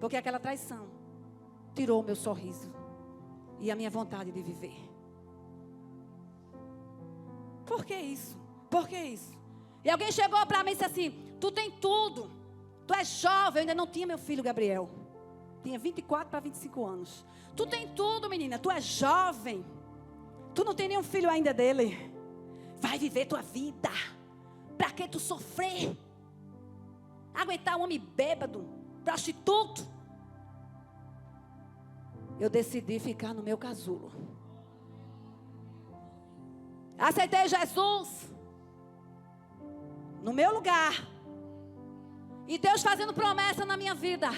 Speaker 1: Porque aquela traição tirou o meu sorriso e a minha vontade de viver. Por que isso? Por que isso? E alguém chegou para mim e disse assim: Tu tem tudo. Tu és jovem. Eu ainda não tinha meu filho Gabriel. Tinha 24 para 25 anos. Tu tem tudo, menina. Tu és jovem. Tu não tem nenhum filho ainda dele. Vai viver tua vida. Para que tu sofrer? Aguentar um homem bêbado, prostituto. Eu decidi ficar no meu casulo. Aceitei Jesus no meu lugar. E Deus fazendo promessa na minha vida.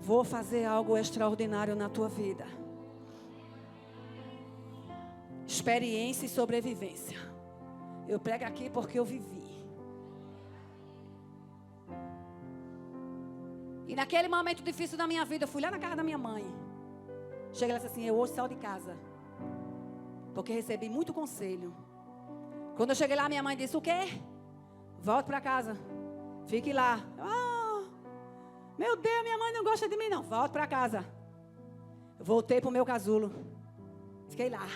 Speaker 1: Vou fazer algo extraordinário na tua vida. Experiência e sobrevivência. Eu prego aqui porque eu vivi. E naquele momento difícil da minha vida, eu fui lá na casa da minha mãe. Cheguei lá e disse assim: Eu hoje saio de casa. Porque recebi muito conselho. Quando eu cheguei lá, minha mãe disse: O quê? Volte para casa. Fique lá. Oh, meu Deus, minha mãe não gosta de mim, não. Volte para casa. Voltei para o meu casulo. Fiquei lá.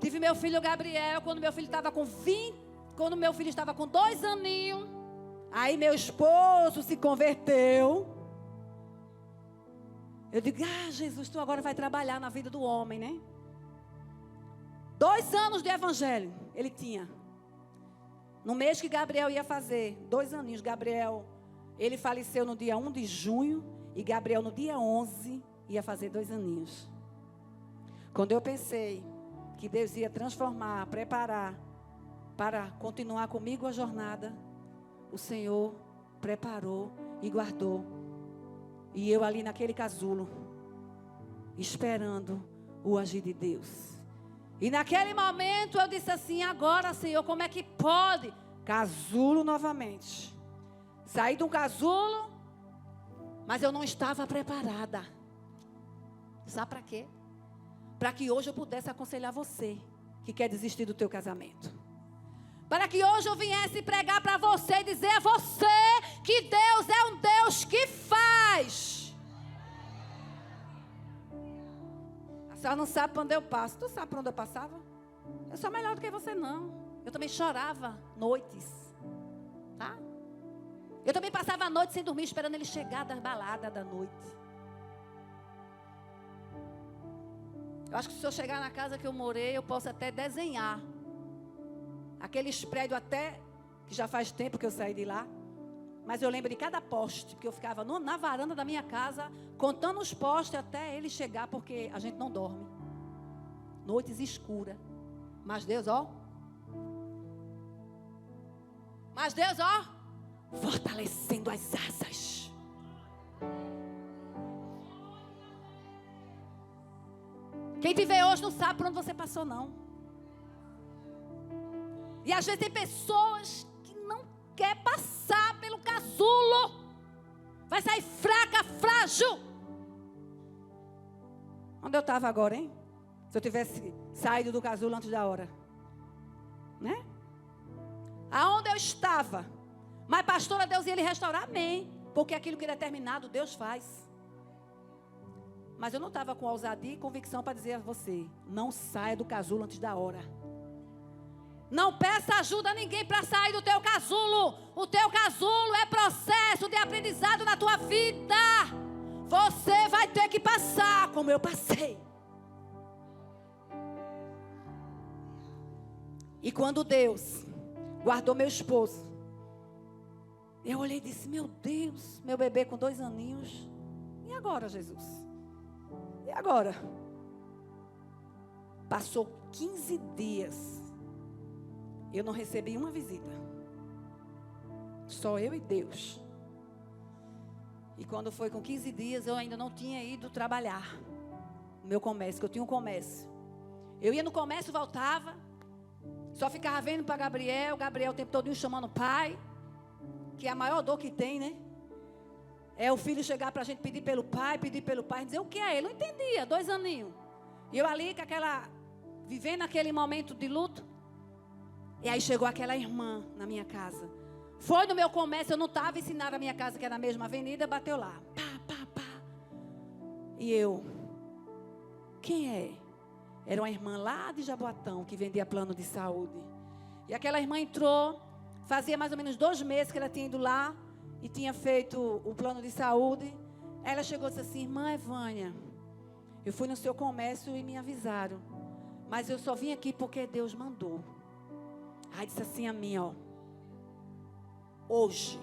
Speaker 1: Tive meu filho Gabriel quando meu filho estava com 20, quando meu filho estava com dois aninhos. Aí meu esposo se converteu. Eu digo, ah, Jesus, tu agora vai trabalhar na vida do homem, né? Dois anos de evangelho ele tinha. No mês que Gabriel ia fazer, dois aninhos, Gabriel, ele faleceu no dia 1 de junho. E Gabriel, no dia 11, ia fazer dois aninhos. Quando eu pensei que Deus ia transformar, preparar para continuar comigo a jornada, o Senhor preparou e guardou. E eu ali naquele casulo, esperando o agir de Deus. E naquele momento eu disse assim: agora, Senhor, como é que pode? Casulo novamente. Saí de um casulo, mas eu não estava preparada. Sabe para quê? para que hoje eu pudesse aconselhar você que quer desistir do teu casamento. Para que hoje eu viesse pregar para você e dizer a você que Deus é um Deus que faz. A senhora não sabe para onde eu passo. Tu sabe para onde eu passava? Eu sou melhor do que você, não. Eu também chorava noites. Tá? Eu também passava a noite sem dormir, esperando ele chegar das baladas da noite. Eu acho que se eu chegar na casa que eu morei, eu posso até desenhar. Aqueles prédios até, que já faz tempo que eu saí de lá. Mas eu lembro de cada poste, porque eu ficava no, na varanda da minha casa, contando os postes até ele chegar, porque a gente não dorme. Noites escuras. Mas Deus, ó. Mas Deus, ó. Fortalecendo as asas. Quem te vê hoje não sabe por onde você passou, não. E às vezes tem pessoas que não quer passar pelo casulo. Vai sair fraca, frágil. Onde eu estava agora, hein? Se eu tivesse saído do casulo antes da hora. Né? Aonde eu estava. Mas, pastora, Deus ia lhe restaurar. Amém. Porque aquilo que é determinado, Deus faz. Mas eu não estava com ousadia e convicção para dizer a você: não saia do casulo antes da hora. Não peça ajuda a ninguém para sair do teu casulo. O teu casulo é processo de aprendizado na tua vida. Você vai ter que passar como eu passei. E quando Deus guardou meu esposo, eu olhei e disse: Meu Deus, meu bebê com dois aninhos. E agora, Jesus? E agora? Passou 15 dias. Eu não recebi uma visita. Só eu e Deus. E quando foi com 15 dias, eu ainda não tinha ido trabalhar. No meu comércio, que eu tinha um comércio. Eu ia no comércio, voltava. Só ficava vendo para Gabriel. Gabriel o tempo todo chamando pai. Que é a maior dor que tem, né? É o filho chegar para a gente pedir pelo pai, pedir pelo pai, dizer o que é ele. Não entendia, dois aninhos. E eu ali com aquela. Vivendo aquele momento de luto. E aí chegou aquela irmã na minha casa. Foi no meu comércio, eu não estava ensinando a minha casa, que era na mesma avenida, bateu lá. Pá, pá, pá. E eu. Quem é? Era uma irmã lá de Jaboatão que vendia plano de saúde. E aquela irmã entrou. Fazia mais ou menos dois meses que ela tinha ido lá e tinha feito o plano de saúde. Ela chegou e disse assim: Irmã Evânia, eu fui no seu comércio e me avisaram. Mas eu só vim aqui porque Deus mandou. Aí disse assim a mim, ó. Hoje,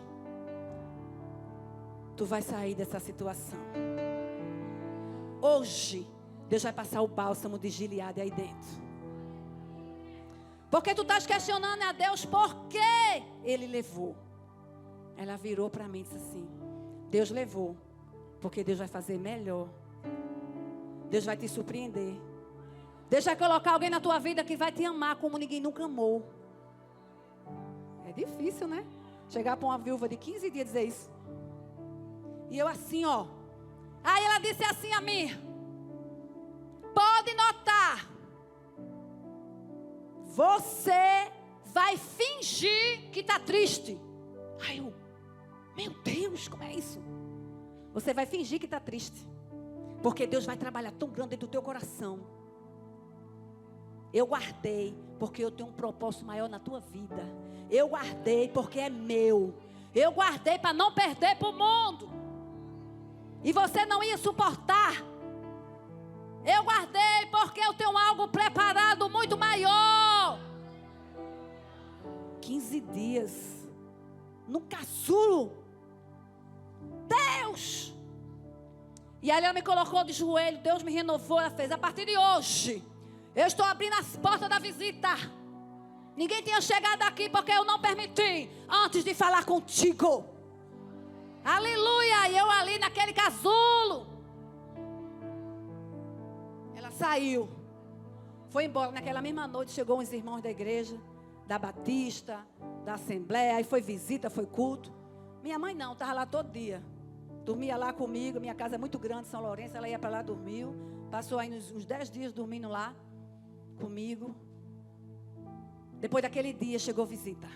Speaker 1: tu vai sair dessa situação. Hoje, Deus vai passar o bálsamo de Gileade aí dentro. Porque tu estás questionando a Deus por que Ele levou. Ela virou para mim e disse assim: Deus levou, porque Deus vai fazer melhor. Deus vai te surpreender. Deus vai colocar alguém na tua vida que vai te amar como ninguém nunca amou. Difícil, né? Chegar para uma viúva de 15 dias e dizer isso. E eu assim, ó. Aí ela disse assim a mim: Pode notar. Você vai fingir que está triste. Ai, eu, meu Deus, como é isso? Você vai fingir que está triste. Porque Deus vai trabalhar tão grande dentro do teu coração. Eu guardei porque eu tenho um propósito maior na tua vida. Eu guardei porque é meu. Eu guardei para não perder para o mundo. E você não ia suportar. Eu guardei porque eu tenho algo preparado muito maior. 15 dias no casulo Deus. E aí ela me colocou de joelho, Deus me renovou, ela fez. A partir de hoje, eu estou abrindo as portas da visita. Ninguém tinha chegado aqui porque eu não permiti antes de falar contigo. Aleluia! E eu ali naquele casulo. Ela saiu. Foi embora. Naquela mesma noite chegou uns irmãos da igreja, da Batista, da Assembleia. Aí foi visita, foi culto. Minha mãe não, estava lá todo dia. Dormia lá comigo, minha casa é muito grande, São Lourenço, ela ia para lá, dormiu. Passou aí uns, uns dez dias dormindo lá comigo. Depois daquele dia chegou visita.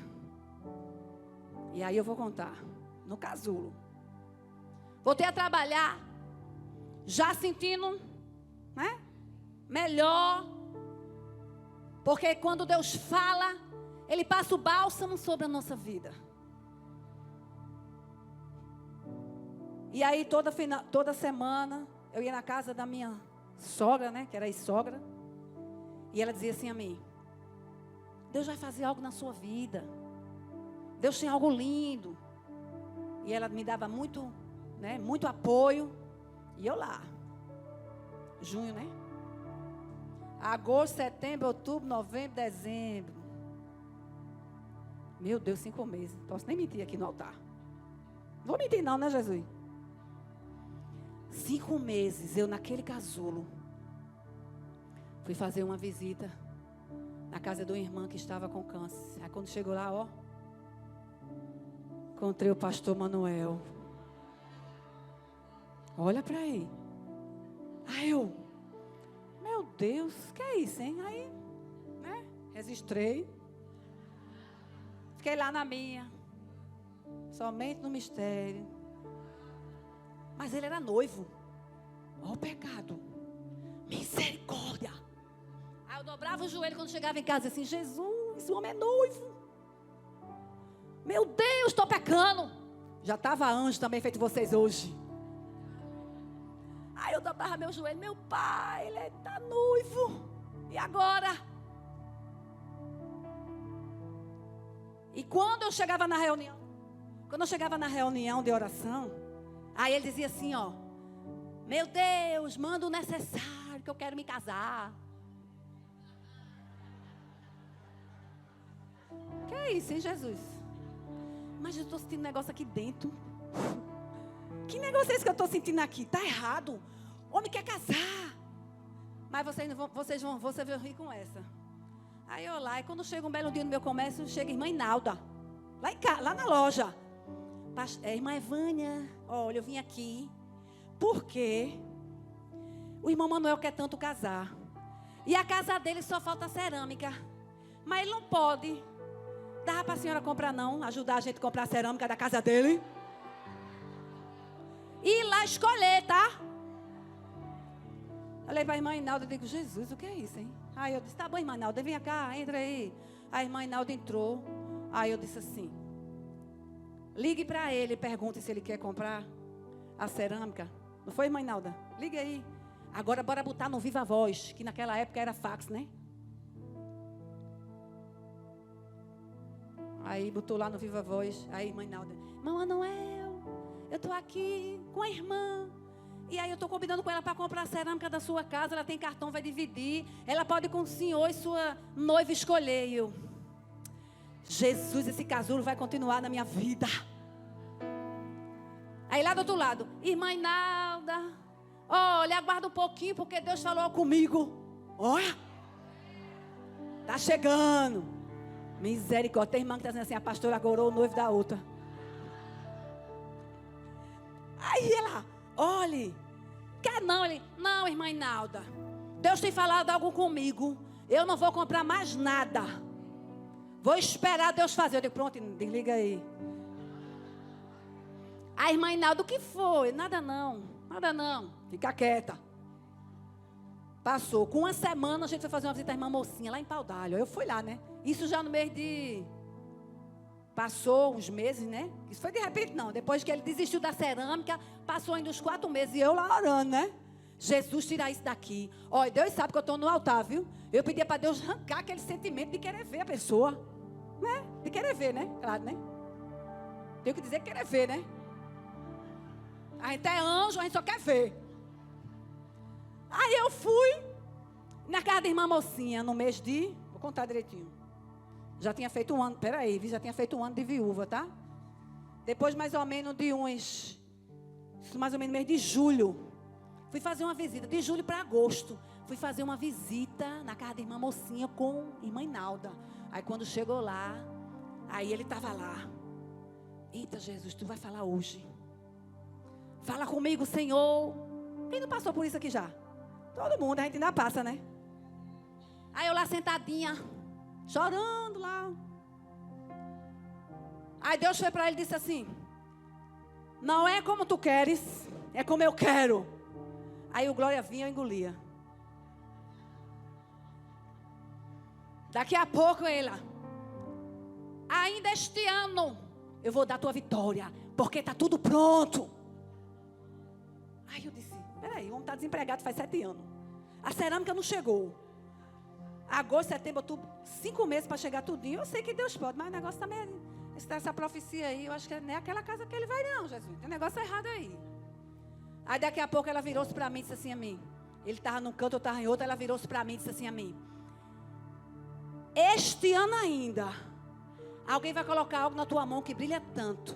Speaker 1: E aí eu vou contar. No casulo. Voltei a trabalhar. Já sentindo, né? Melhor. Porque quando Deus fala, Ele passa o bálsamo sobre a nossa vida. E aí toda, toda semana eu ia na casa da minha sogra, né? Que era a sogra. E ela dizia assim a mim: Deus vai fazer algo na sua vida. Deus tem algo lindo. E ela me dava muito, né? Muito apoio. E eu lá. Junho, né? Agosto, setembro, outubro, novembro, dezembro. Meu Deus, cinco meses. Posso nem mentir aqui no altar. Vou mentir não, né, Jesus? Cinco meses eu naquele casulo, Fui fazer uma visita na casa de uma irmã que estava com câncer. Aí quando chegou lá, ó, encontrei o pastor Manuel. Olha para aí. Aí eu, meu Deus, que é isso, hein? Aí, né? Registrei. Fiquei lá na minha. Somente no mistério. Mas ele era noivo. Olha o pecado. Misericórdia. Eu dobrava o joelho quando chegava em casa assim: Jesus, esse homem é noivo. Meu Deus, estou pecando. Já estava anjo também feito vocês hoje. Aí eu dobrava meu joelho, meu pai, ele está noivo. E agora? E quando eu chegava na reunião, quando eu chegava na reunião de oração, aí ele dizia assim, ó: Meu Deus, manda o necessário que eu quero me casar. É isso, hein, Jesus? Mas eu estou sentindo um negócio aqui dentro. Que negócio é esse que eu estou sentindo aqui? Tá errado. Homem quer casar. Mas vocês vão, vocês vão, você vai rir com essa. Aí eu lá, e quando chega um belo dia no meu comércio, chega a irmã Inalda. Lá, em casa, lá na loja. É, irmã Evânia, olha, eu vim aqui. Porque o irmão Manuel quer tanto casar. E a casa dele só falta cerâmica. Mas ele não pode. Dá para a senhora comprar não, ajudar a gente a comprar a cerâmica da casa dele. E ir lá escolher, tá? Falei para a irmã Inalda, digo, Jesus, o que é isso, hein? Aí eu disse, tá bom, irmã Inalda, vem cá, entra aí. A irmã Inalda entrou. Aí eu disse assim, ligue para ele pergunte se ele quer comprar a cerâmica. Não foi, irmã Inalda? Liga aí. Agora bora botar no Viva Voz, que naquela época era fax, né? Aí botou lá no Viva Voz. Aí, mãe Nalda, irmão Manuel, eu estou aqui com a irmã. E aí eu estou combinando com ela para comprar a cerâmica da sua casa. Ela tem cartão, vai dividir. Ela pode com o senhor e sua noiva escolher. Eu, Jesus, esse casulo vai continuar na minha vida. Aí lá do outro lado, irmã Inalda, olha, aguarda um pouquinho, porque Deus falou comigo. Olha, tá chegando. Misericórdia. Tem irmã que está dizendo assim: a pastora agorou o noivo da outra. Aí ela, olhe, quer não? Ele, não, irmã Inalda. Deus tem falado algo comigo. Eu não vou comprar mais nada. Vou esperar Deus fazer. Eu digo, pronto, desliga aí. A irmã Inalda, o que foi? Nada não, nada não. Fica quieta. Passou. Com uma semana a gente foi fazer uma visita à irmã mocinha lá em Paudalho. Eu fui lá, né? Isso já no mês de. Passou uns meses, né? Isso foi de repente, não. Depois que ele desistiu da cerâmica, passou ainda uns quatro meses. E eu lá orando, né? Jesus tirar isso daqui. Olha, Deus sabe que eu estou no altar, viu? Eu pedia para Deus arrancar aquele sentimento de querer ver a pessoa. Né? De querer ver, né? Claro, né? Tenho que dizer que querer ver, né? A gente é anjo, a gente só quer ver. Aí eu fui na casa da irmã mocinha no mês de. Vou contar direitinho. Já tinha feito um ano. Peraí, já tinha feito um ano de viúva, tá? Depois, mais ou menos, de uns. Mais ou menos mês de julho. Fui fazer uma visita. De julho para agosto. Fui fazer uma visita na casa da irmã mocinha com irmã Inalda. Aí quando chegou lá, aí ele estava lá. Eita, Jesus, tu vai falar hoje. Fala comigo, Senhor. Quem não passou por isso aqui já? Todo mundo, a gente ainda passa, né? Aí eu lá sentadinha, chorando lá. Aí Deus foi para ele e disse assim: Não é como tu queres, é como eu quero. Aí o glória vinha e engolia. Daqui a pouco ela, ainda este ano, eu vou dar tua vitória, porque está tudo pronto. Aí eu disse: Peraí, o homem está desempregado faz sete anos. A cerâmica não chegou. Agosto, setembro, outubro, cinco meses para chegar tudinho. Eu sei que Deus pode, mas o negócio também é. Essa profecia aí, eu acho que não é aquela casa que ele vai, não, Jesus. Tem um negócio errado aí. Aí daqui a pouco ela virou-se para mim e disse assim a mim. Ele estava num canto, eu estava em outro, ela virou-se para mim e disse assim a mim. Este ano ainda, alguém vai colocar algo na tua mão que brilha tanto.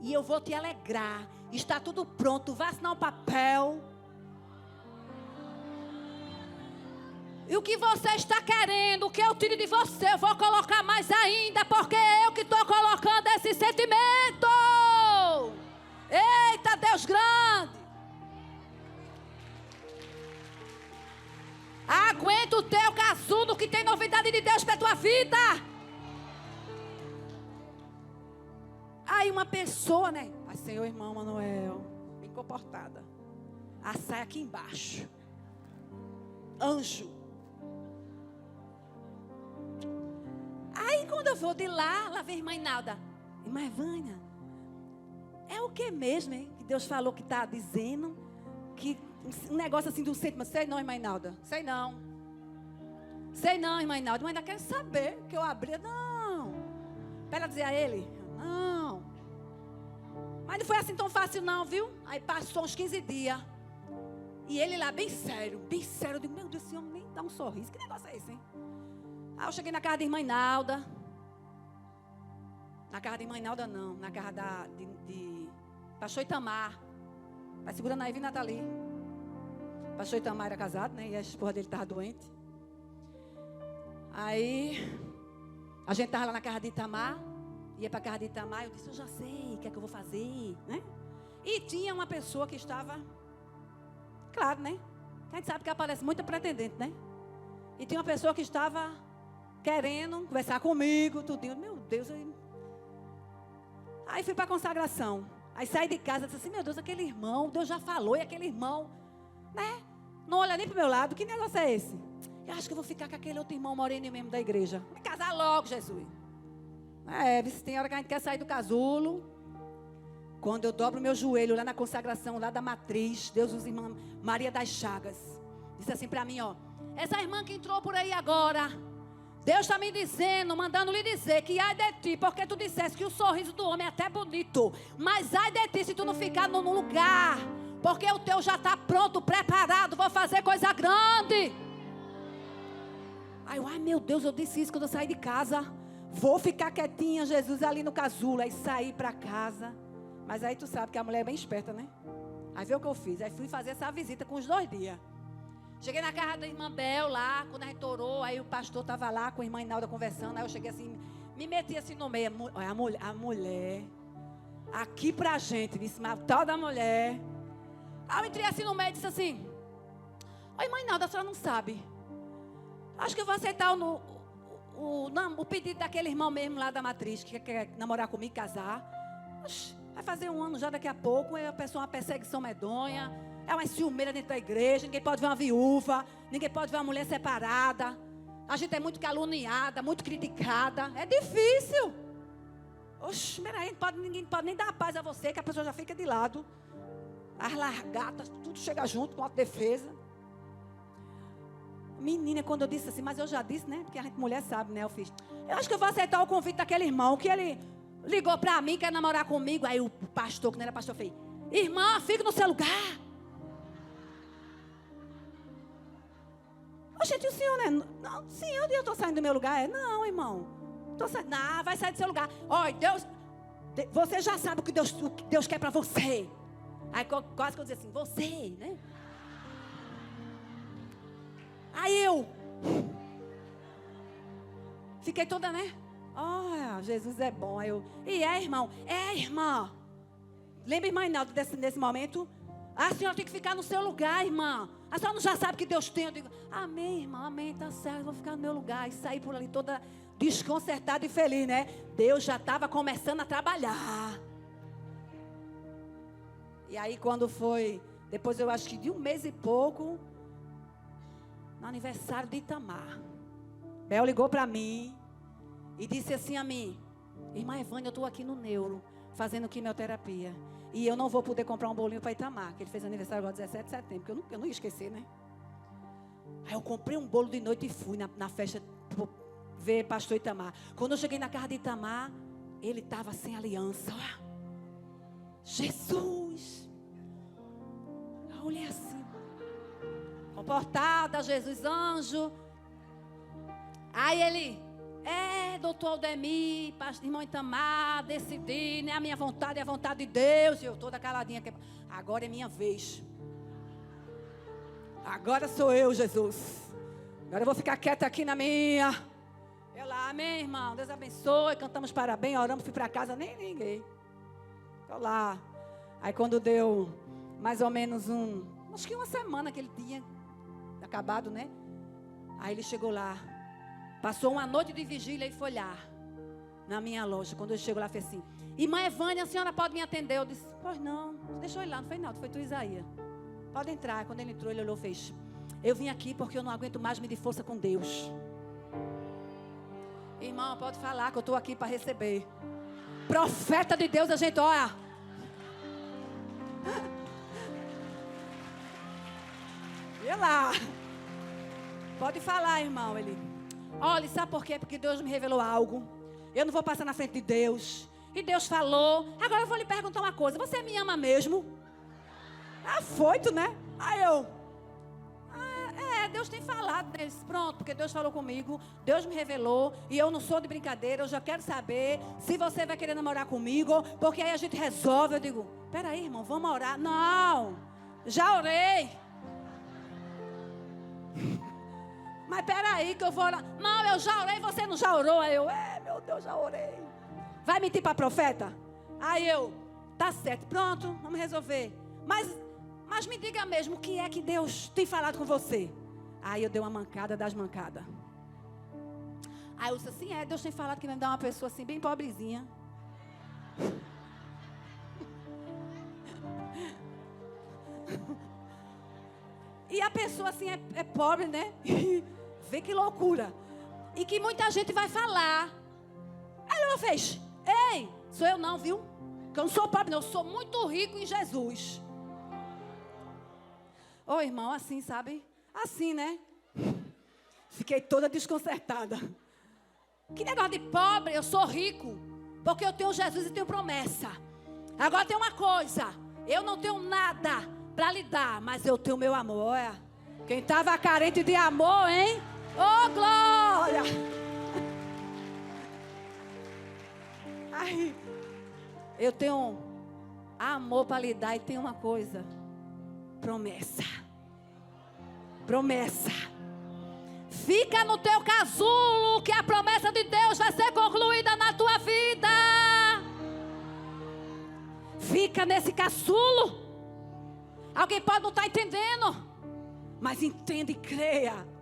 Speaker 1: E eu vou te alegrar. Está tudo pronto. Vai assinar um papel. E o que você está querendo, o que eu tiro de você, eu vou colocar mais ainda, porque é eu que estou colocando esse sentimento. Eita, Deus grande. Aguenta o teu casulo que tem novidade de Deus para tua vida. Aí uma pessoa, né? Ai, Senhor, irmão Manuel, bem comportada. A saia aqui embaixo. Anjo. Aí quando eu vou de lá, lá vem irmã Inalda. Irmã Vânia, é o que mesmo, hein? Que Deus falou que está dizendo que um negócio assim de um sentimento. Sei não, irmã Inalda. Sei não. Sei não, irmã Inalda. Mas ainda quer saber que eu abri. Não. Para dizer a ele. Não. Mas não foi assim tão fácil não, viu? Aí passou uns 15 dias. E ele lá bem sério, bem sério. Eu digo, meu Deus, esse homem nem dá um sorriso. Que negócio é esse, hein? Aí eu cheguei na casa da irmã Inalda. Na casa da irmã Inalda, não. Na casa da, de, de Pastor Itamar. Vai segurando aí, viu, Nathalie? Pastor Itamar era casado, né? E a esposa dele estava doente. Aí, a gente estava lá na casa de Itamar. Ia para a casa de Itamar. Eu disse, eu já sei o que é que eu vou fazer, né? E tinha uma pessoa que estava... Claro, né? A gente sabe que aparece muita pretendente, né? E tinha uma pessoa que estava querendo conversar comigo, tudinho. Meu Deus, eu... Aí fui para a consagração. Aí saí de casa e disse assim, meu Deus, aquele irmão, Deus já falou, e aquele irmão né? Não olha nem para o meu lado. Que negócio é esse? Eu acho que eu vou ficar com aquele outro irmão moreno mesmo da igreja. Me casar logo, Jesus. É, tem hora que a gente quer sair do casulo. Quando eu dobro meu joelho lá na consagração, lá da matriz, Deus usa irmã Maria das Chagas. Disse assim para mim, ó. Essa irmã que entrou por aí agora. Deus está me dizendo, mandando lhe dizer que ai de ti, porque tu disseste que o sorriso do homem é até bonito. Mas ai de ti se tu não ficar no lugar porque o teu já está pronto, preparado. Vou fazer coisa grande. Aí eu, ai meu Deus, eu disse isso quando eu saí de casa. Vou ficar quietinha, Jesus, ali no casulo. Aí saí para casa. Mas aí tu sabe que a mulher é bem esperta, né? Aí vê o que eu fiz. Aí fui fazer essa visita com os dois dias. Cheguei na casa da irmã Bel lá, quando a gente orou, aí o pastor estava lá com a irmã Inalda conversando. Aí eu cheguei assim, me meti assim no meio. A mulher, a mulher aqui pra gente, disse, mas tal da mulher. Aí eu entrei assim no meio e disse assim: Oi, mãe, nada, a senhora não sabe. Acho que eu vou aceitar o, o, o, o pedido daquele irmão mesmo lá da matriz, que quer namorar comigo, casar. Vai fazer um ano já daqui a pouco, é a pessoa uma perseguição medonha. É uma ciumeira dentro da igreja, ninguém pode ver uma viúva, ninguém pode ver uma mulher separada. A gente é muito caluniada, muito criticada. É difícil. Oxe, peraí, pode, ninguém pode nem dar paz a você, que a pessoa já fica de lado as largatas, tudo chega junto com a defesa. Menina, quando eu disse assim, mas eu já disse, né? Porque a gente mulher sabe, né? Eu fiz. Eu acho que eu vou aceitar o convite daquele irmão, que ele ligou para mim, quer namorar comigo. Aí o pastor, que não era pastor, fez: Irmã, fica no seu lugar. Gente, o senhor? Não, sim, eu estou saindo do meu lugar. É, não, irmão. Tô saindo. Não, vai sair do seu lugar. Olha, Deus. Você já sabe o que Deus, o que Deus quer para você. Aí quase que eu dizia assim, você, né? Aí eu fiquei toda, né? Olha, Jesus é bom. Aí eu, e é, irmão? É, irmã. Lembra, irmã Inaldo, desse, nesse momento? A senhora tem que ficar no seu lugar, irmã. A senhora não já sabe que Deus tem. Eu digo, amém, irmã, amém, tá certo, vou ficar no meu lugar. E sair por ali toda desconcertada e feliz, né? Deus já estava começando a trabalhar. E aí quando foi, depois eu acho que de um mês e pouco, no aniversário de Itamar, Bel ligou para mim e disse assim a mim, irmã Evânia, eu estou aqui no neuro, fazendo quimioterapia. E eu não vou poder comprar um bolinho para Itamar, que ele fez aniversário agora 17 de setembro, que eu não, eu não ia esquecer, né? Aí eu comprei um bolo de noite e fui na, na festa ver pastor Itamar. Quando eu cheguei na casa de Itamar, ele estava sem aliança. Olha. Jesus. A mulher assim. Comportada, Jesus anjo. Aí ele, é, doutor Aldemir, irmão Itamar, decidi, né? A minha vontade é a vontade de Deus. E eu toda caladinha. Agora é minha vez. Agora sou eu, Jesus. Agora eu vou ficar quieta aqui na minha. Eu lá, amém, irmão. Deus abençoe. Cantamos parabéns, oramos, fui para casa, nem ninguém. Estou lá. Aí quando deu mais ou menos um. Acho que uma semana que ele tinha acabado, né? Aí ele chegou lá. Passou uma noite de vigília e foi lá. Na minha loja. Quando eu chego lá, fez assim. Irmã Evânia, a senhora pode me atender? Eu disse, pois não. Deixou ele lá, não foi não, foi tu, Isaías. Pode entrar. Quando ele entrou, ele olhou e fez. Eu vim aqui porque eu não aguento mais medir força com Deus. Irmão, pode falar que eu estou aqui para receber. Profeta de Deus, a gente olha. E lá. Pode falar, irmão. Ele. Olha, sabe por quê? Porque Deus me revelou algo. Eu não vou passar na frente de Deus. E Deus falou. Agora eu vou lhe perguntar uma coisa. Você me ama mesmo? Ah, foi tu, né? Aí eu. Ah, é, Deus tem falado deles. Pronto, porque Deus falou comigo. Deus me revelou. E eu não sou de brincadeira. Eu já quero saber se você vai querer namorar comigo. Porque aí a gente resolve. Eu digo: Peraí, irmão, vamos orar. Não, já orei. Mas peraí que eu vou orar. Não, eu já orei, você não já orou? Aí eu, é, meu Deus, já orei. Vai mentir para profeta? Aí eu, tá certo, pronto, vamos resolver. Mas, mas me diga mesmo, o que é que Deus tem falado com você? Aí eu dei uma mancada das mancadas. Aí eu disse assim, é, Deus tem falado que me dar uma pessoa assim, bem pobrezinha. E a pessoa assim é, é pobre, né? Vê que loucura. E que muita gente vai falar. Aí ela fez: Ei, sou eu não, viu? Que eu não sou pobre, não. Eu sou muito rico em Jesus. Ô oh, irmão, assim, sabe? Assim, né? Fiquei toda desconcertada. Que negócio de pobre, eu sou rico. Porque eu tenho Jesus e tenho promessa. Agora tem uma coisa: eu não tenho nada para lhe dar, mas eu tenho meu amor. Olha. Quem estava carente de amor, hein? Oh, glória! Ai, eu tenho amor para lhe dar e tem uma coisa: promessa. Promessa. Fica no teu casulo que a promessa de Deus vai ser concluída na tua vida. Fica nesse casulo. Alguém pode não estar tá entendendo, mas entenda e creia.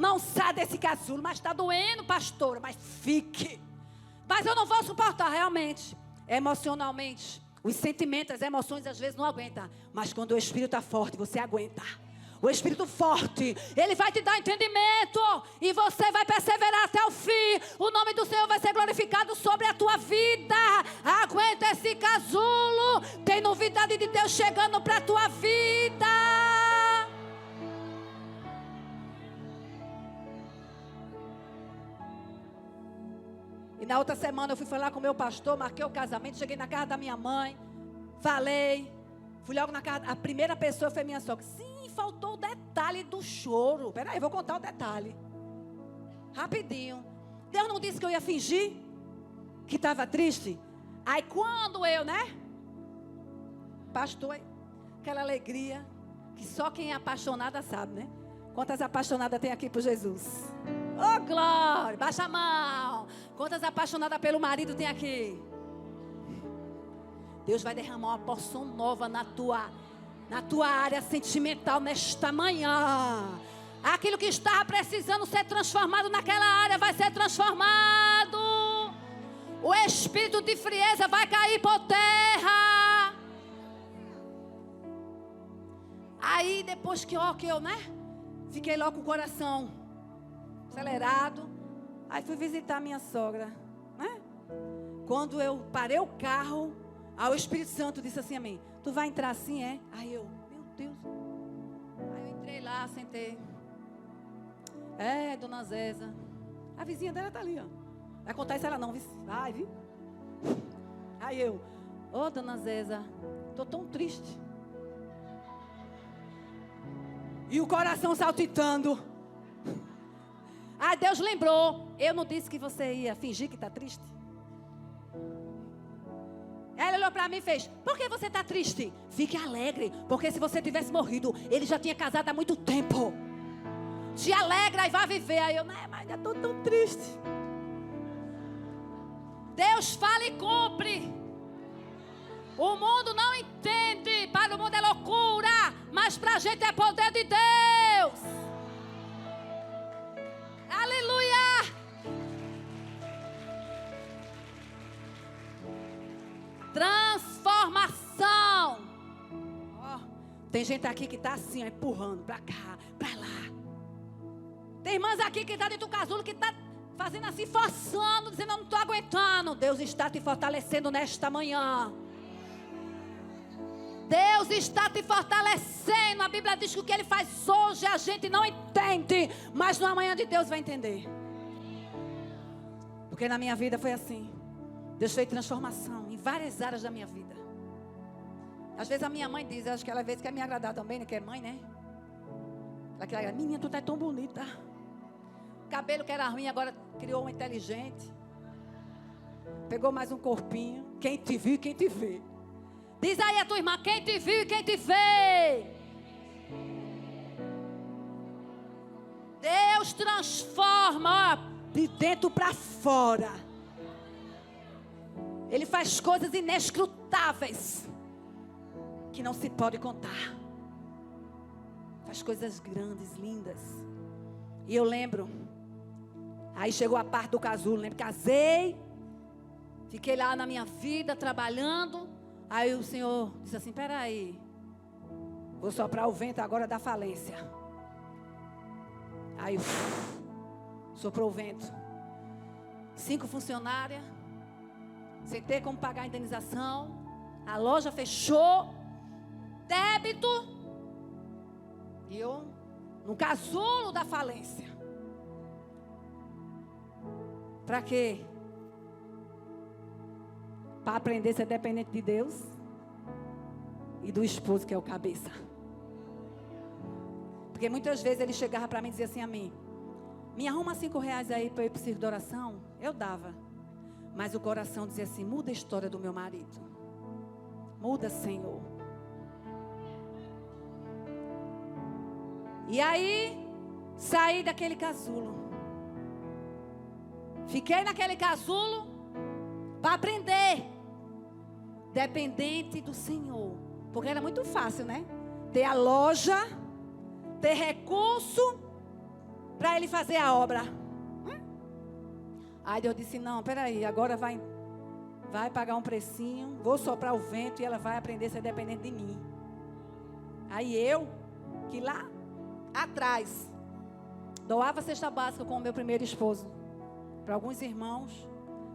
Speaker 1: Não saia desse casulo, mas está doendo, pastora, mas fique. Mas eu não vou suportar realmente, emocionalmente. Os sentimentos, as emoções às vezes não aguentam. Mas quando o Espírito está forte, você aguenta. O Espírito forte, ele vai te dar entendimento e você vai perseverar até o fim. O nome do Senhor vai ser glorificado sobre a tua vida. Aguenta esse casulo. Tem novidade de Deus chegando para a tua vida. E na outra semana eu fui falar com o meu pastor, marquei o casamento, cheguei na casa da minha mãe, falei. Fui logo na casa, a primeira pessoa foi minha sogra. Sim, faltou o detalhe do choro. Peraí, vou contar o detalhe. Rapidinho. Deus não disse que eu ia fingir que estava triste? Aí quando eu, né? Pastor, aquela alegria que só quem é apaixonada sabe, né? Quantas apaixonadas tem aqui por Jesus? Oh, glória! Baixa a mão. Quantas apaixonadas pelo marido tem aqui? Deus vai derramar uma porção nova na tua na tua área sentimental nesta manhã. Aquilo que estava precisando ser transformado naquela área vai ser transformado. O espírito de frieza vai cair por terra. Aí depois que, ó, que eu, né? Fiquei logo com o coração acelerado. Aí fui visitar minha sogra, né? Quando eu parei o carro, aí o Espírito Santo disse assim a mim: Tu vai entrar assim, é? Aí eu, meu Deus. Aí eu entrei lá, sentei. É, dona Zéza. A vizinha dela tá ali, ó. Vai contar isso ela não, vai, viu? Aí eu, ô oh, dona Zéza, tô tão triste. E o coração saltitando. Ah, Deus lembrou. Eu não disse que você ia fingir que está triste? Ela olhou para mim e fez: Por que você está triste? Fique alegre, porque se você tivesse morrido, ele já tinha casado há muito tempo. te alegra e vai viver. Aí eu, né, mas ainda estou tão triste. Deus fala e cumpre. O mundo não entende, mas para a gente é poder de Deus. Aleluia! Transformação. Oh, tem gente aqui que está assim, ó, empurrando para cá, para lá. Tem irmãs aqui que está dentro do casulo que está fazendo assim, forçando, dizendo: Eu não estou aguentando. Deus está te fortalecendo nesta manhã. Deus está te fortalecendo. A Bíblia diz que o que Ele faz hoje a gente não entende, mas no amanhã de Deus vai entender. Porque na minha vida foi assim. Deus fez transformação em várias áreas da minha vida. Às vezes a minha mãe diz, acho que ela vez quer me agradar também, né? Que é mãe, né? Ela quer agradar. Menina, tu tá tão bonita. Cabelo que era ruim, agora criou um inteligente. Pegou mais um corpinho. Quem te viu quem te vê. Diz aí a tua irmã, quem te viu e quem te vê. Deus transforma ó, de dentro para fora. Ele faz coisas inescrutáveis que não se pode contar. Faz coisas grandes, lindas. E eu lembro, aí chegou a parte do casulo, lembro, casei, fiquei lá na minha vida trabalhando. Aí o Senhor disse assim: peraí, vou soprar o vento agora da falência. Aí uf, soprou o vento. Cinco funcionárias, sem ter como pagar a indenização. A loja fechou, débito. E eu no casulo da falência. Para quê? Para aprender a ser dependente de Deus e do esposo que é o cabeça. Porque muitas vezes ele chegava para mim e dizia assim a mim: Me arruma cinco reais aí para eu ir para o circo de oração. Eu dava. Mas o coração dizia assim: Muda a história do meu marido. Muda, Senhor. E aí, saí daquele casulo. Fiquei naquele casulo para aprender. Dependente do Senhor. Porque era muito fácil, né? Ter a loja, ter recurso para ele fazer a obra. Hum? Aí Deus disse: Não, peraí, agora vai, vai pagar um precinho, vou soprar o vento e ela vai aprender a ser dependente de mim. Aí eu, que lá atrás, doava cesta básica com o meu primeiro esposo. Para alguns irmãos,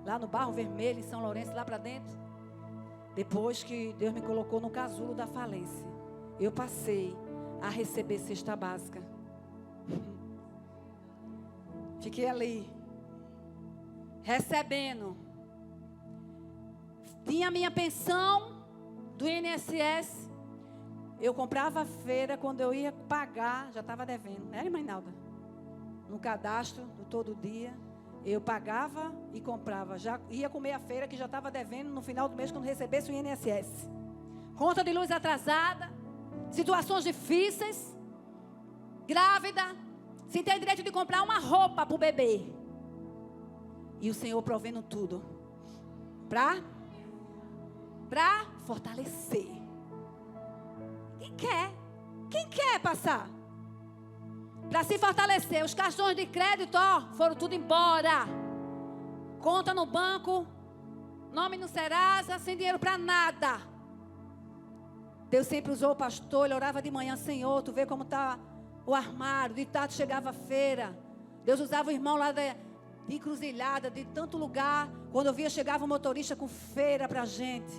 Speaker 1: lá no Barro Vermelho, em São Lourenço, lá para dentro. Depois que Deus me colocou no casulo da falência, eu passei a receber cesta básica. Fiquei ali, recebendo. Tinha minha pensão do INSS. Eu comprava a feira, quando eu ia pagar, já estava devendo. Era, irmã Inalda? No cadastro, do todo dia. Eu pagava e comprava. Já ia comer a feira que já estava devendo no final do mês quando recebesse o INSS. Conta de luz atrasada, situações difíceis, grávida, sem ter direito de comprar uma roupa para o bebê. E o Senhor provendo tudo. Para para fortalecer. Quem quer? Quem quer passar? Para se fortalecer. Os cartões de crédito, ó, foram tudo embora. Conta no banco, nome no Serasa, sem dinheiro para nada. Deus sempre usou o pastor, ele orava de manhã, Senhor, tu vê como está o armário, de tarde chegava a feira. Deus usava o irmão lá de, de encruzilhada, de tanto lugar. Quando eu via, chegava o um motorista com feira para gente.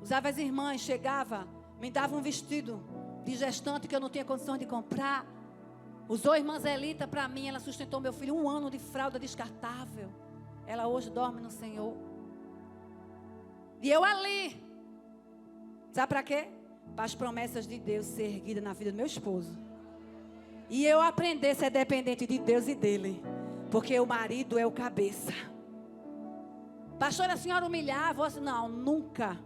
Speaker 1: Usava as irmãs, chegava, me dava um vestido de gestante que eu não tinha condições de comprar. Usou a irmã Zelita para mim, ela sustentou meu filho um ano de fralda descartável. Ela hoje dorme no Senhor. E eu ali. Sabe para quê? Para as promessas de Deus ser erguidas na vida do meu esposo. E eu aprender a ser dependente de Deus e dele. Porque o marido é o cabeça. Pastor, a senhora humilhava? Assim, não, nunca.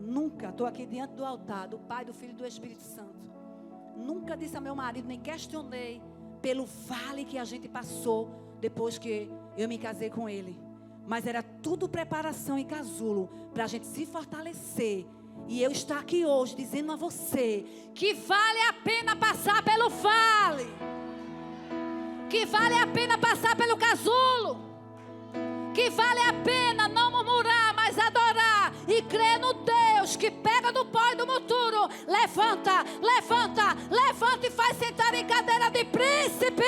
Speaker 1: Nunca. Estou aqui diante do altar, do Pai, do Filho e do Espírito Santo. nunca disse a meu marido, nem questionei pelo vale que a gente passou depois que eu me casei com ele. Mas era tudo preparação e casulo para a gente se fortalecer. E eu estar aqui hoje dizendo a você que vale a pena passar pelo vale. Que vale a pena passar pelo casulo. Que vale a pena não murmurar, mas adorar e crer no Deus que pega do pó e do muturo. Levanta, levanta, levanta e faz sentar em cadeira de príncipe.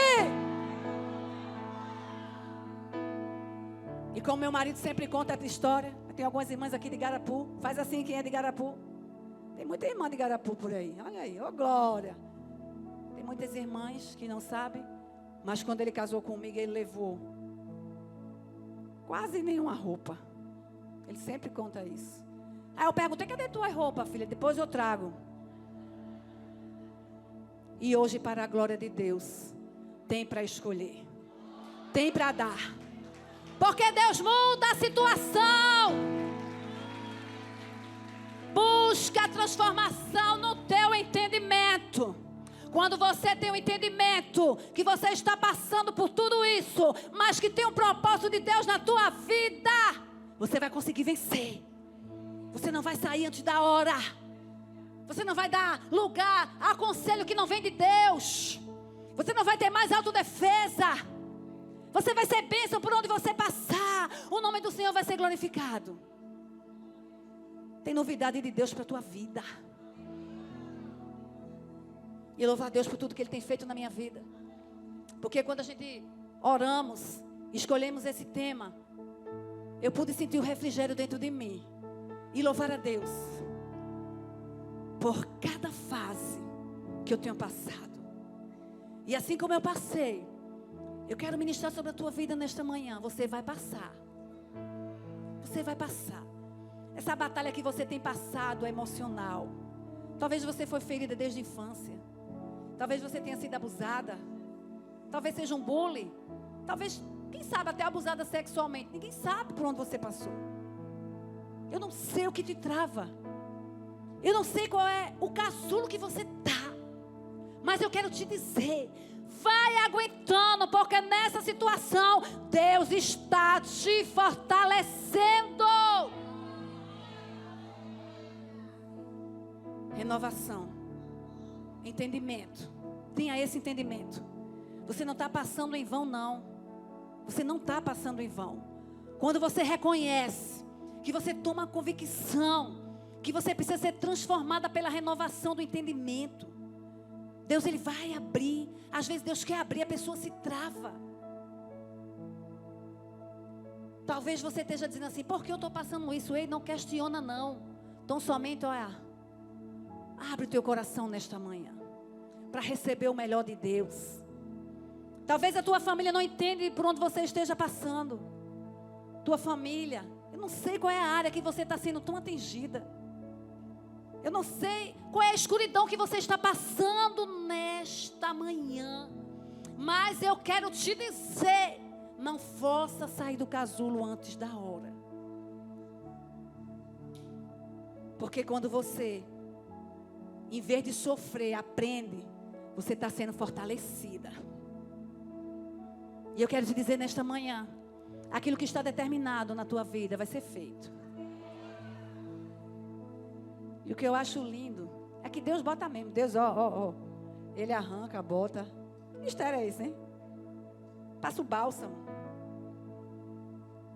Speaker 1: E como meu marido sempre conta essa história, tem algumas irmãs aqui de Garapu. Faz assim quem é de Garapu. Tem muita irmã de Garapu por aí. Olha aí, ô oh, glória. Tem muitas irmãs que não sabem. Mas quando ele casou comigo, ele levou quase nenhuma roupa. Ele sempre conta isso. Aí eu perguntei, cadê tua roupa, filha? Depois eu trago. E hoje, para a glória de Deus, tem para escolher. Tem para dar. Porque Deus muda a situação. Busca a transformação no teu entendimento. Quando você tem o um entendimento que você está passando por tudo isso, mas que tem um propósito de Deus na tua vida, você vai conseguir vencer. Você não vai sair antes da hora. Você não vai dar lugar a conselho que não vem de Deus. Você não vai ter mais autodefesa. Você vai ser bênção por onde você passar. O nome do Senhor vai ser glorificado. Tem novidade de Deus para a tua vida. E louvar a Deus por tudo que Ele tem feito na minha vida. Porque quando a gente oramos, escolhemos esse tema, eu pude sentir o refrigério dentro de mim. E louvar a Deus por cada fase que eu tenho passado. E assim como eu passei, eu quero ministrar sobre a tua vida nesta manhã. Você vai passar. Você vai passar. Essa batalha que você tem passado é emocional. Talvez você foi ferida desde a infância. Talvez você tenha sido abusada. Talvez seja um bullying. Talvez, quem sabe, até abusada sexualmente. Ninguém sabe por onde você passou. Eu não sei o que te trava. Eu não sei qual é o casulo que você tá. Mas eu quero te dizer, Vai aguentando, porque nessa situação Deus está te fortalecendo. Renovação, entendimento. Tenha esse entendimento. Você não está passando em vão, não. Você não está passando em vão. Quando você reconhece que você toma a convicção que você precisa ser transformada pela renovação do entendimento. Deus ele vai abrir. Às vezes Deus quer abrir, a pessoa se trava. Talvez você esteja dizendo assim, por que eu estou passando isso? Ei, não questiona não. Então somente, olha, abre o teu coração nesta manhã. Para receber o melhor de Deus. Talvez a tua família não entenda por onde você esteja passando. Tua família. Eu não sei qual é a área que você está sendo tão atingida. Eu não sei qual é a escuridão que você está passando nesta manhã. Mas eu quero te dizer: não força sair do casulo antes da hora. Porque quando você, em vez de sofrer, aprende, você está sendo fortalecida. E eu quero te dizer nesta manhã: aquilo que está determinado na tua vida vai ser feito. E o que eu acho lindo é que Deus bota mesmo. Deus, ó, ó, ó. Ele arranca, bota. Que mistério é esse, hein? Passa o bálsamo.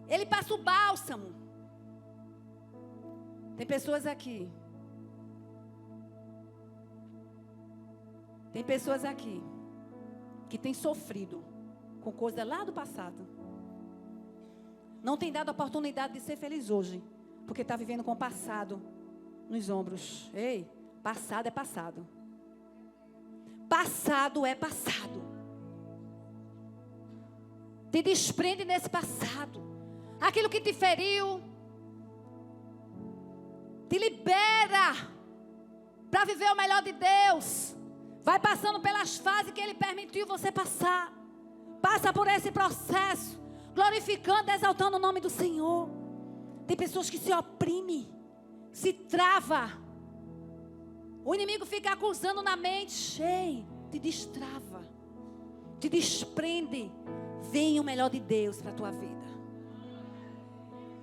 Speaker 1: Ele passa o bálsamo. Tem pessoas aqui. Tem pessoas aqui que têm sofrido com coisa lá do passado. Não tem dado a oportunidade de ser feliz hoje, porque está vivendo com o passado nos ombros. Ei, passado é passado. Passado é passado. Te desprende nesse passado. Aquilo que te feriu. Te libera para viver o melhor de Deus. Vai passando pelas fases que Ele permitiu você passar. Passa por esse processo, glorificando, exaltando o nome do Senhor. Tem pessoas que se oprimem se trava. O inimigo fica acusando na mente, cheio, te destrava, te desprende. Vem o melhor de Deus para a tua vida.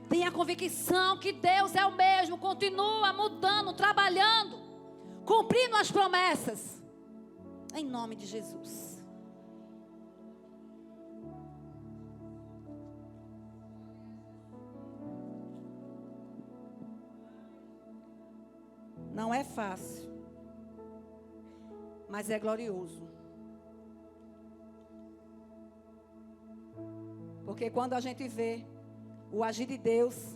Speaker 1: Tenha convicção que Deus é o mesmo, continua mudando, trabalhando, cumprindo as promessas. Em nome de Jesus. Não é fácil, mas é glorioso. Porque quando a gente vê o agir de Deus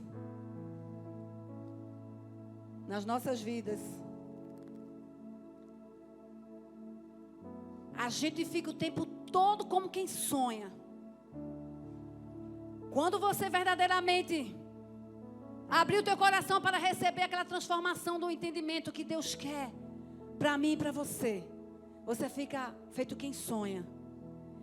Speaker 1: nas nossas vidas, a gente fica o tempo todo como quem sonha. Quando você verdadeiramente abrir o teu coração para receber aquela transformação do entendimento que Deus quer para mim e para você, você fica feito quem sonha.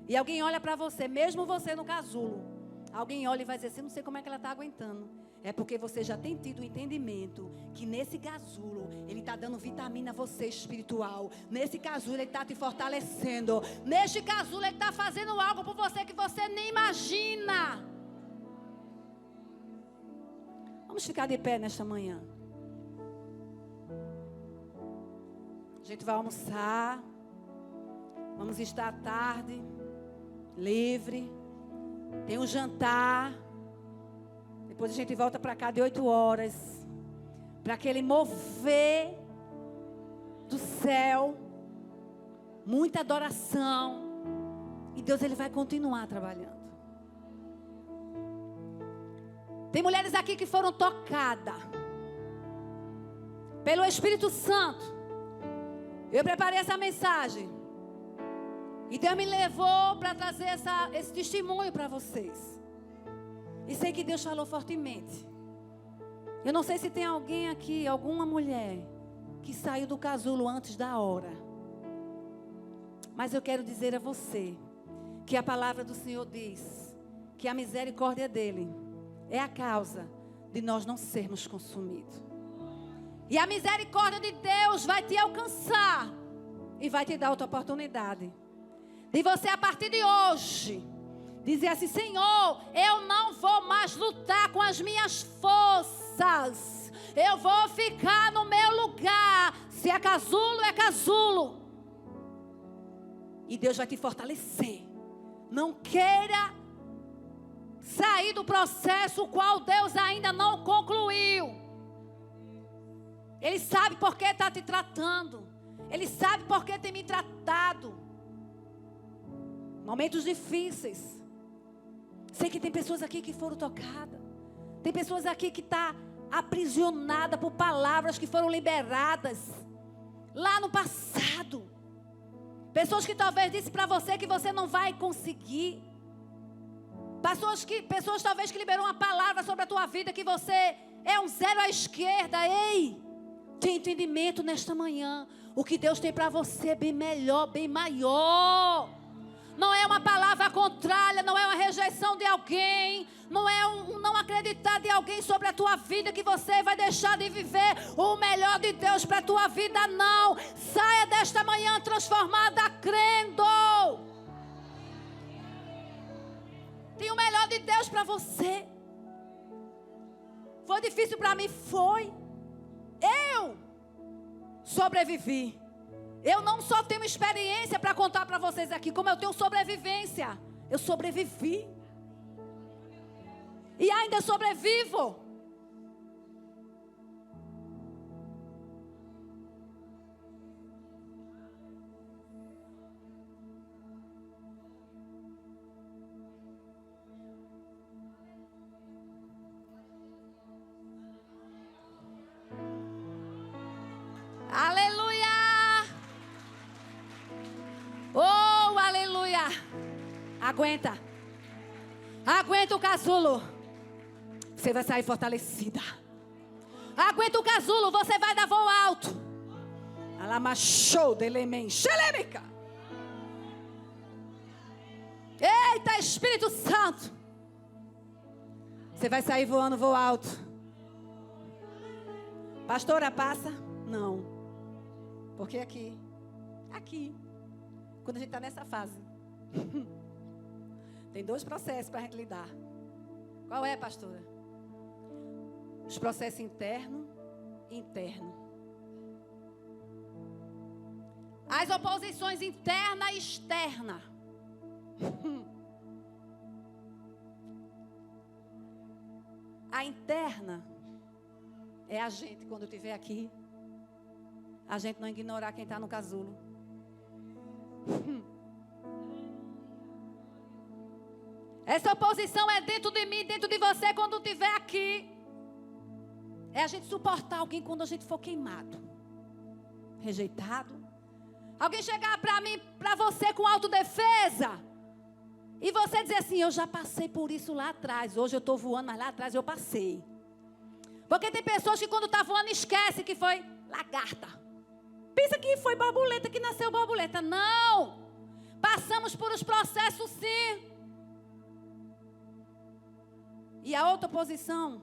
Speaker 1: E alguém olha para você, mesmo você no casulo, alguém olha e vai dizer assim: não sei como é que ela está aguentando. É porque você já tem tido o entendimento que nesse casulo ele está dando vitamina a você espiritual. Nesse casulo ele está te fortalecendo. Neste casulo ele está fazendo algo por você que você nem imagina. Vamos ficar de pé nesta manhã. A gente vai almoçar. Vamos estar à tarde, livre. Tem um jantar. Depois a gente volta para cá de oito horas. Para aquele mover do céu. Muita adoração. E Deus ele vai continuar trabalhando. Tem mulheres aqui que foram tocadas pelo Espírito Santo. Eu preparei essa mensagem. E Deus me levou para trazer essa, esse testemunho para vocês. E sei que Deus falou fortemente. Eu não sei se tem alguém aqui, alguma mulher, que saiu do casulo antes da hora. Mas eu quero dizer a você que a palavra do Senhor diz que a misericórdia dele é a causa de nós não sermos consumidos. E a misericórdia de Deus vai te alcançar e vai te dar outra oportunidade. De você, a partir de hoje, dizer assim: Senhor, eu não vou mais lutar com as minhas forças. Eu vou ficar no meu lugar. Se é casulo, é casulo. E Deus vai te fortalecer. Não queira sair do processo o qual Deus ainda não concluiu. Ele sabe por que está te tratando. Ele sabe por que tem me tratado. Momentos difíceis. Sei que tem pessoas aqui que foram tocadas. Tem pessoas aqui que estão tá aprisionadas por palavras que foram liberadas lá no passado. Pessoas que talvez disse para você que você não vai conseguir. Pessoas, que, pessoas talvez que liberam uma palavra sobre a tua vida que você é um zero à esquerda. Ei, tem entendimento nesta manhã. O que Deus tem para você é bem melhor, bem maior. Não é uma palavra contrária, não é uma rejeição de alguém, não é um não acreditar de alguém sobre a tua vida que você vai deixar de viver o melhor de Deus para a tua vida, não. Saia desta manhã transformada crendo. Tem o melhor de Deus para você. Foi difícil para mim? Foi. Eu sobrevivi. Eu não só tenho experiência para contar para vocês aqui, como eu tenho sobrevivência. Eu sobrevivi. E ainda sobrevivo. Aguenta. Aguenta o casulo. Você vai sair fortalecida. Aguenta o casulo, você vai dar voo alto. Alamachou delemen, xelemica. Eita, Espírito Santo. Você vai sair voando voo alto. Pastora, passa? Não. Porque aqui, aqui, quando a gente está nessa fase, tem dois processos para a gente lidar. Qual é, pastora? Os processos interno e interno. As oposições interna e externa. A interna é a gente, quando estiver aqui, a gente não ignorar quem está no casulo. Essa oposição é dentro de mim, dentro de você, quando estiver aqui. É a gente suportar alguém quando a gente for queimado, rejeitado. Alguém chegar para mim, para você com autodefesa. E você dizer assim: Eu já passei por isso lá atrás. Hoje eu estou voando, mas lá atrás eu passei. Porque tem pessoas que quando está voando esquece que foi lagarta. Pensa que foi borboleta, que nasceu borboleta. Não! Passamos por os processos sim. E a outra posição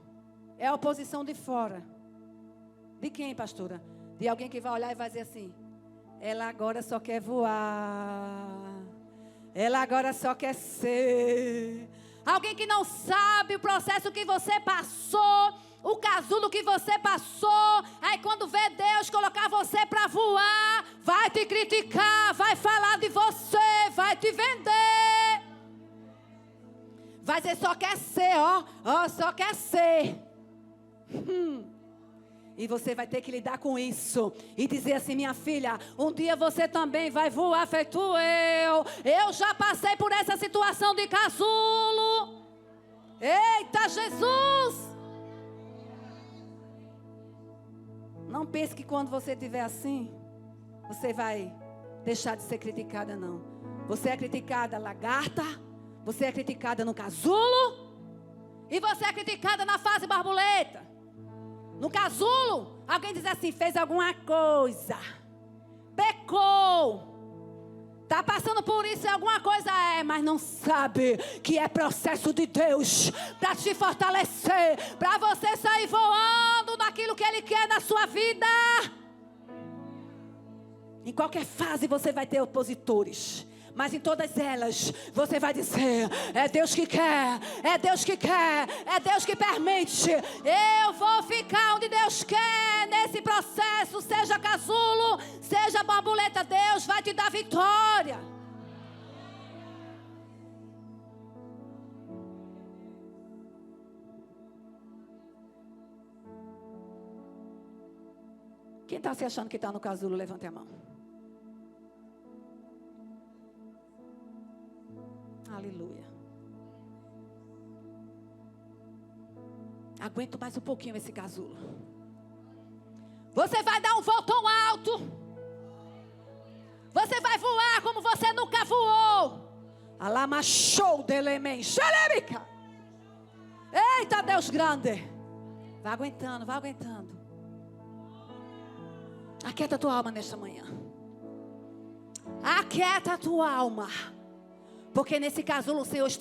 Speaker 1: é a oposição de fora. De quem, pastora? De alguém que vai olhar e vai dizer assim: ela agora só quer voar. Ela agora só quer ser. Alguém que não sabe o processo que você passou, o casulo que você passou. Aí quando vê Deus colocar você para voar, vai te criticar, vai falar de você, vai te vender. Vai dizer só quer ser, ó, ó, só quer ser. Hum. E você vai ter que lidar com isso. E dizer assim, minha filha, um dia você também vai voar feito eu. Eu já passei por essa situação de casulo. Eita Jesus! Não pense que quando você estiver assim, você vai deixar de ser criticada, não. Você é criticada lagarta, você é criticada no casulo, e você é criticada na fase borboleta. No casulo, alguém diz assim: fez alguma coisa, pecou. Está passando por isso alguma coisa é, mas não sabe que é processo de Deus para te fortalecer, para você sair voando naquilo que Ele quer na sua vida. Em qualquer fase você vai ter opositores mas em todas elas você vai dizer: é Deus que quer, é Deus que quer, é Deus que permite. Eu vou ficar onde Deus quer nesse processo, seja casulo, seja borboleta, Deus vai te dar vitória. Quem está se achando que está no casulo, levante a mão. Aleluia. Aguento mais um pouquinho esse casulo. Você vai dar um voo tão alto. Você vai voar como você nunca voou. Alama show delemen. Eita Deus grande. Vai aguentando, vai aguentando. Aquieta tua alma nesta manhã. Aquieta tua alma. Porque nesse casulo o Senhor está